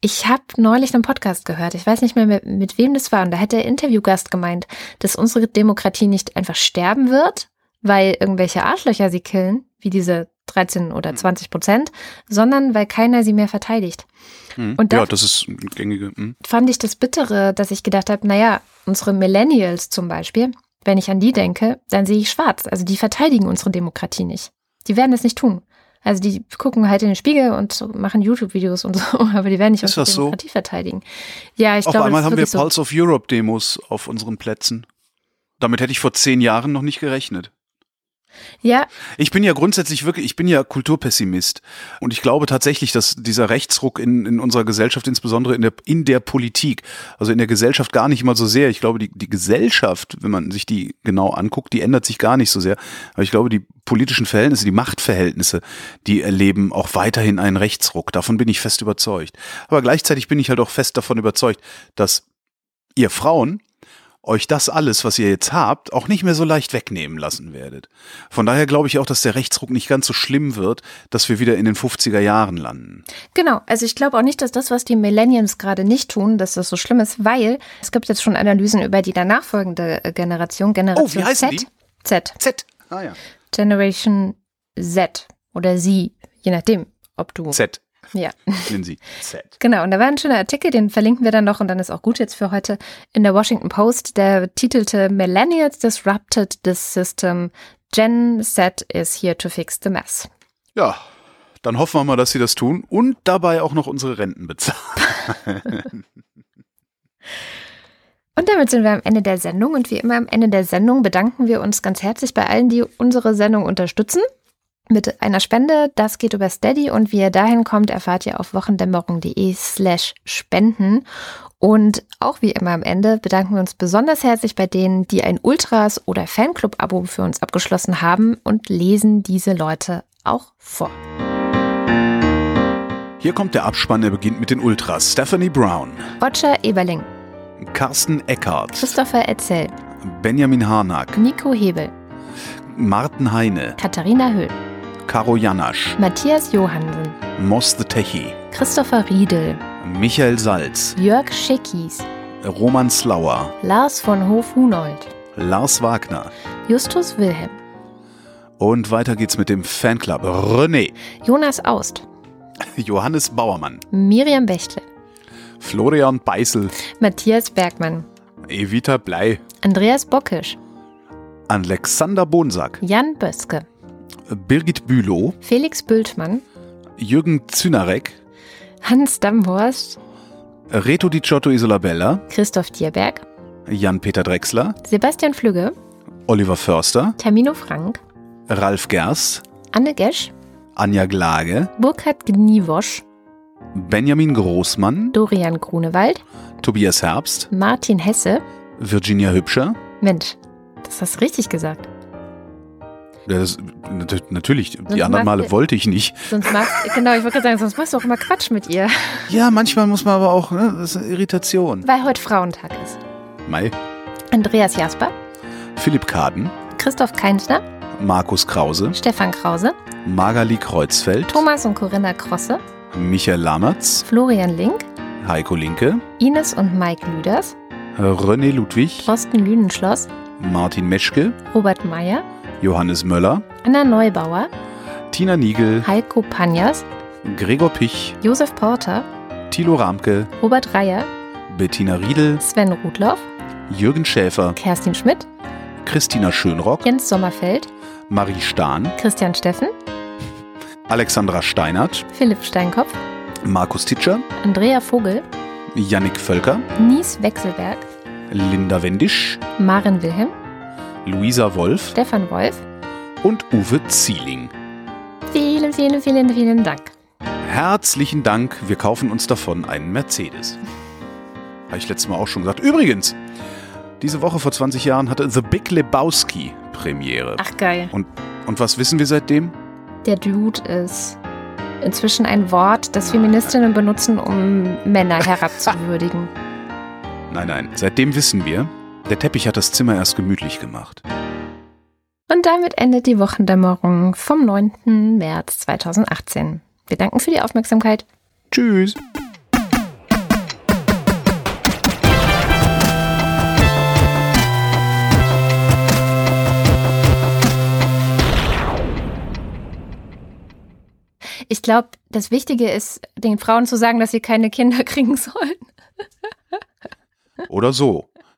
ich habe neulich einen Podcast gehört, ich weiß nicht mehr, mit, mit wem das war, und da hat der Interviewgast gemeint, dass unsere Demokratie nicht einfach sterben wird, weil irgendwelche Arschlöcher sie killen, wie diese 13 oder 20 Prozent, sondern weil keiner sie mehr verteidigt. Hm. Und ja, da- das ist gängige. Hm. fand ich das Bittere, dass ich gedacht habe, naja, unsere Millennials zum Beispiel, wenn ich an die denke, dann sehe ich schwarz. Also die verteidigen unsere Demokratie nicht. Die werden es nicht tun. Also die gucken halt in den Spiegel und machen YouTube-Videos und so, aber die werden nicht Ist unsere das so? Demokratie verteidigen. Ja, ich Auf glaube, einmal haben wir wirklich so. Pulse of Europe Demos auf unseren Plätzen. Damit hätte ich vor zehn Jahren noch nicht gerechnet. Ja, Ich bin ja grundsätzlich wirklich, ich bin ja Kulturpessimist. Und ich glaube tatsächlich, dass dieser Rechtsruck in, in unserer Gesellschaft, insbesondere in der, in der Politik, also in der Gesellschaft gar nicht mal so sehr. Ich glaube, die, die Gesellschaft, wenn man sich die genau anguckt, die ändert sich gar nicht so sehr. Aber ich glaube, die politischen Verhältnisse, die Machtverhältnisse, die erleben auch weiterhin einen Rechtsruck. Davon bin ich fest überzeugt. Aber gleichzeitig bin ich halt auch fest davon überzeugt, dass ihr Frauen euch das alles, was ihr jetzt habt, auch nicht mehr so leicht wegnehmen lassen werdet. Von daher glaube ich auch, dass der Rechtsruck nicht ganz so schlimm wird, dass wir wieder in den 50er Jahren landen. Genau, also ich glaube auch nicht, dass das, was die Millennials gerade nicht tun, dass das so schlimm ist, weil es gibt jetzt schon Analysen über die danach folgende äh, Generation, Generation Oh, wie heißen Z. die? Z. Z. Ah ja. Generation Z oder Sie, je nachdem, ob du Z. Ja. Sie Z. Genau, und da war ein schöner Artikel, den verlinken wir dann noch und dann ist auch gut jetzt für heute in der Washington Post, der titelte Millennials disrupted this system. Gen Z is here to fix the mess. Ja, dann hoffen wir mal, dass Sie das tun und dabei auch noch unsere Renten bezahlen. Und damit sind wir am Ende der Sendung. Und wie immer am Ende der Sendung bedanken wir uns ganz herzlich bei allen, die unsere Sendung unterstützen. Mit einer Spende, das geht über Steady und wie ihr dahin kommt, erfahrt ihr auf wochendämmerung.de slash spenden. Und auch wie immer am Ende bedanken wir uns besonders herzlich bei denen, die ein Ultras- oder Fanclub-Abo für uns abgeschlossen haben und lesen diese Leute auch vor. Hier kommt der Abspann, der beginnt mit den Ultras. Stephanie Brown, Roger Eberling, Carsten Eckhardt, Christopher Etzel, Benjamin Harnack, Nico Hebel, Martin Heine, Katharina Höhl, Caro Janasch, Matthias Johansen, Moss the Techie, Christopher Riedel, Michael Salz, Jörg Schickis, Roman Slauer, Lars von Hof-Hunold, Lars Wagner. Justus Wilhelm, Und weiter geht's mit dem Fanclub. René, Jonas Aust, Johannes Bauermann, Miriam Bechtle, Florian Beißel, Matthias Bergmann, Evita Blei, Andreas Bockisch, Alexander Bonsack, Jan Böske, Birgit Bülow, Felix Bültmann, Jürgen Zünarek, Hans Damhorst, Reto Di Giotto Isolabella, Christoph Dierberg, Jan-Peter Drechsler, Sebastian Flügge, Oliver Förster, Termino Frank, Ralf Gers, Anne Gesch, Anja Glage, Burkhard Gniewosch, Benjamin Großmann, Dorian Grunewald, Tobias Herbst, Martin Hesse. Virginia Hübscher. Mensch, das hast du richtig gesagt. Ja, das, nat- natürlich, die Sonst anderen machst Male wollte ich nicht. Sonst machst, genau, ich wollte gerade sagen, sonst machst du auch immer Quatsch mit ihr, Ja, manchmal muss man aber auch, ne, das ist eine Irritation. weil heute Frauentag ist. Mai, Andreas Jasper, Philipp Kaden, Christoph Keinsner, Markus Krause, Stefan Krause, Magali Kreuzfeld, Thomas und Corinna Krosse, Michael Lammertz, Florian Link, Heiko Linke, Ines und Mike Lüders, René Ludwig, Thorsten Lünenschloss, Martin Meschke, Robert Meyer, Johannes Möller, Anna Neubauer, Tina Niegel, Heiko Panjas, Gregor Pich, Josef Porter, Thilo Ramke, Robert Reyer, Bettina Riedel, Sven Rudloff, Jürgen Schäfer, Kerstin Schmidt, Christina Schönrock, Jens Sommerfeld, Marie Stahn, Christian Steffen, Alexandra Steinert, Philipp Steinkopf, Markus Titscher, Andrea Vogel, Yannick Völker, Nies Wechselberg, Linda Wendisch, Maren Wilhelm, Luisa Wolf Stefan Wolf. und Uwe Zieling. Vielen, vielen, vielen, vielen Dank. Herzlichen Dank, wir kaufen uns davon einen Mercedes. Habe ich letztes Mal auch schon gesagt. Übrigens, diese Woche vor 20 Jahren hatte The Big Lebowski Premiere. Ach geil. Und, und was wissen wir seitdem? Der Dude ist inzwischen ein Wort, das Feministinnen benutzen, um Männer herabzuwürdigen. Nein, nein, seitdem wissen wir, der Teppich hat das Zimmer erst gemütlich gemacht. Und damit endet die Wochendämmerung vom 9. März 2018. Wir danken für die Aufmerksamkeit. Tschüss. Ich glaube, das Wichtige ist, den Frauen zu sagen, dass sie keine Kinder kriegen sollen. Oder so.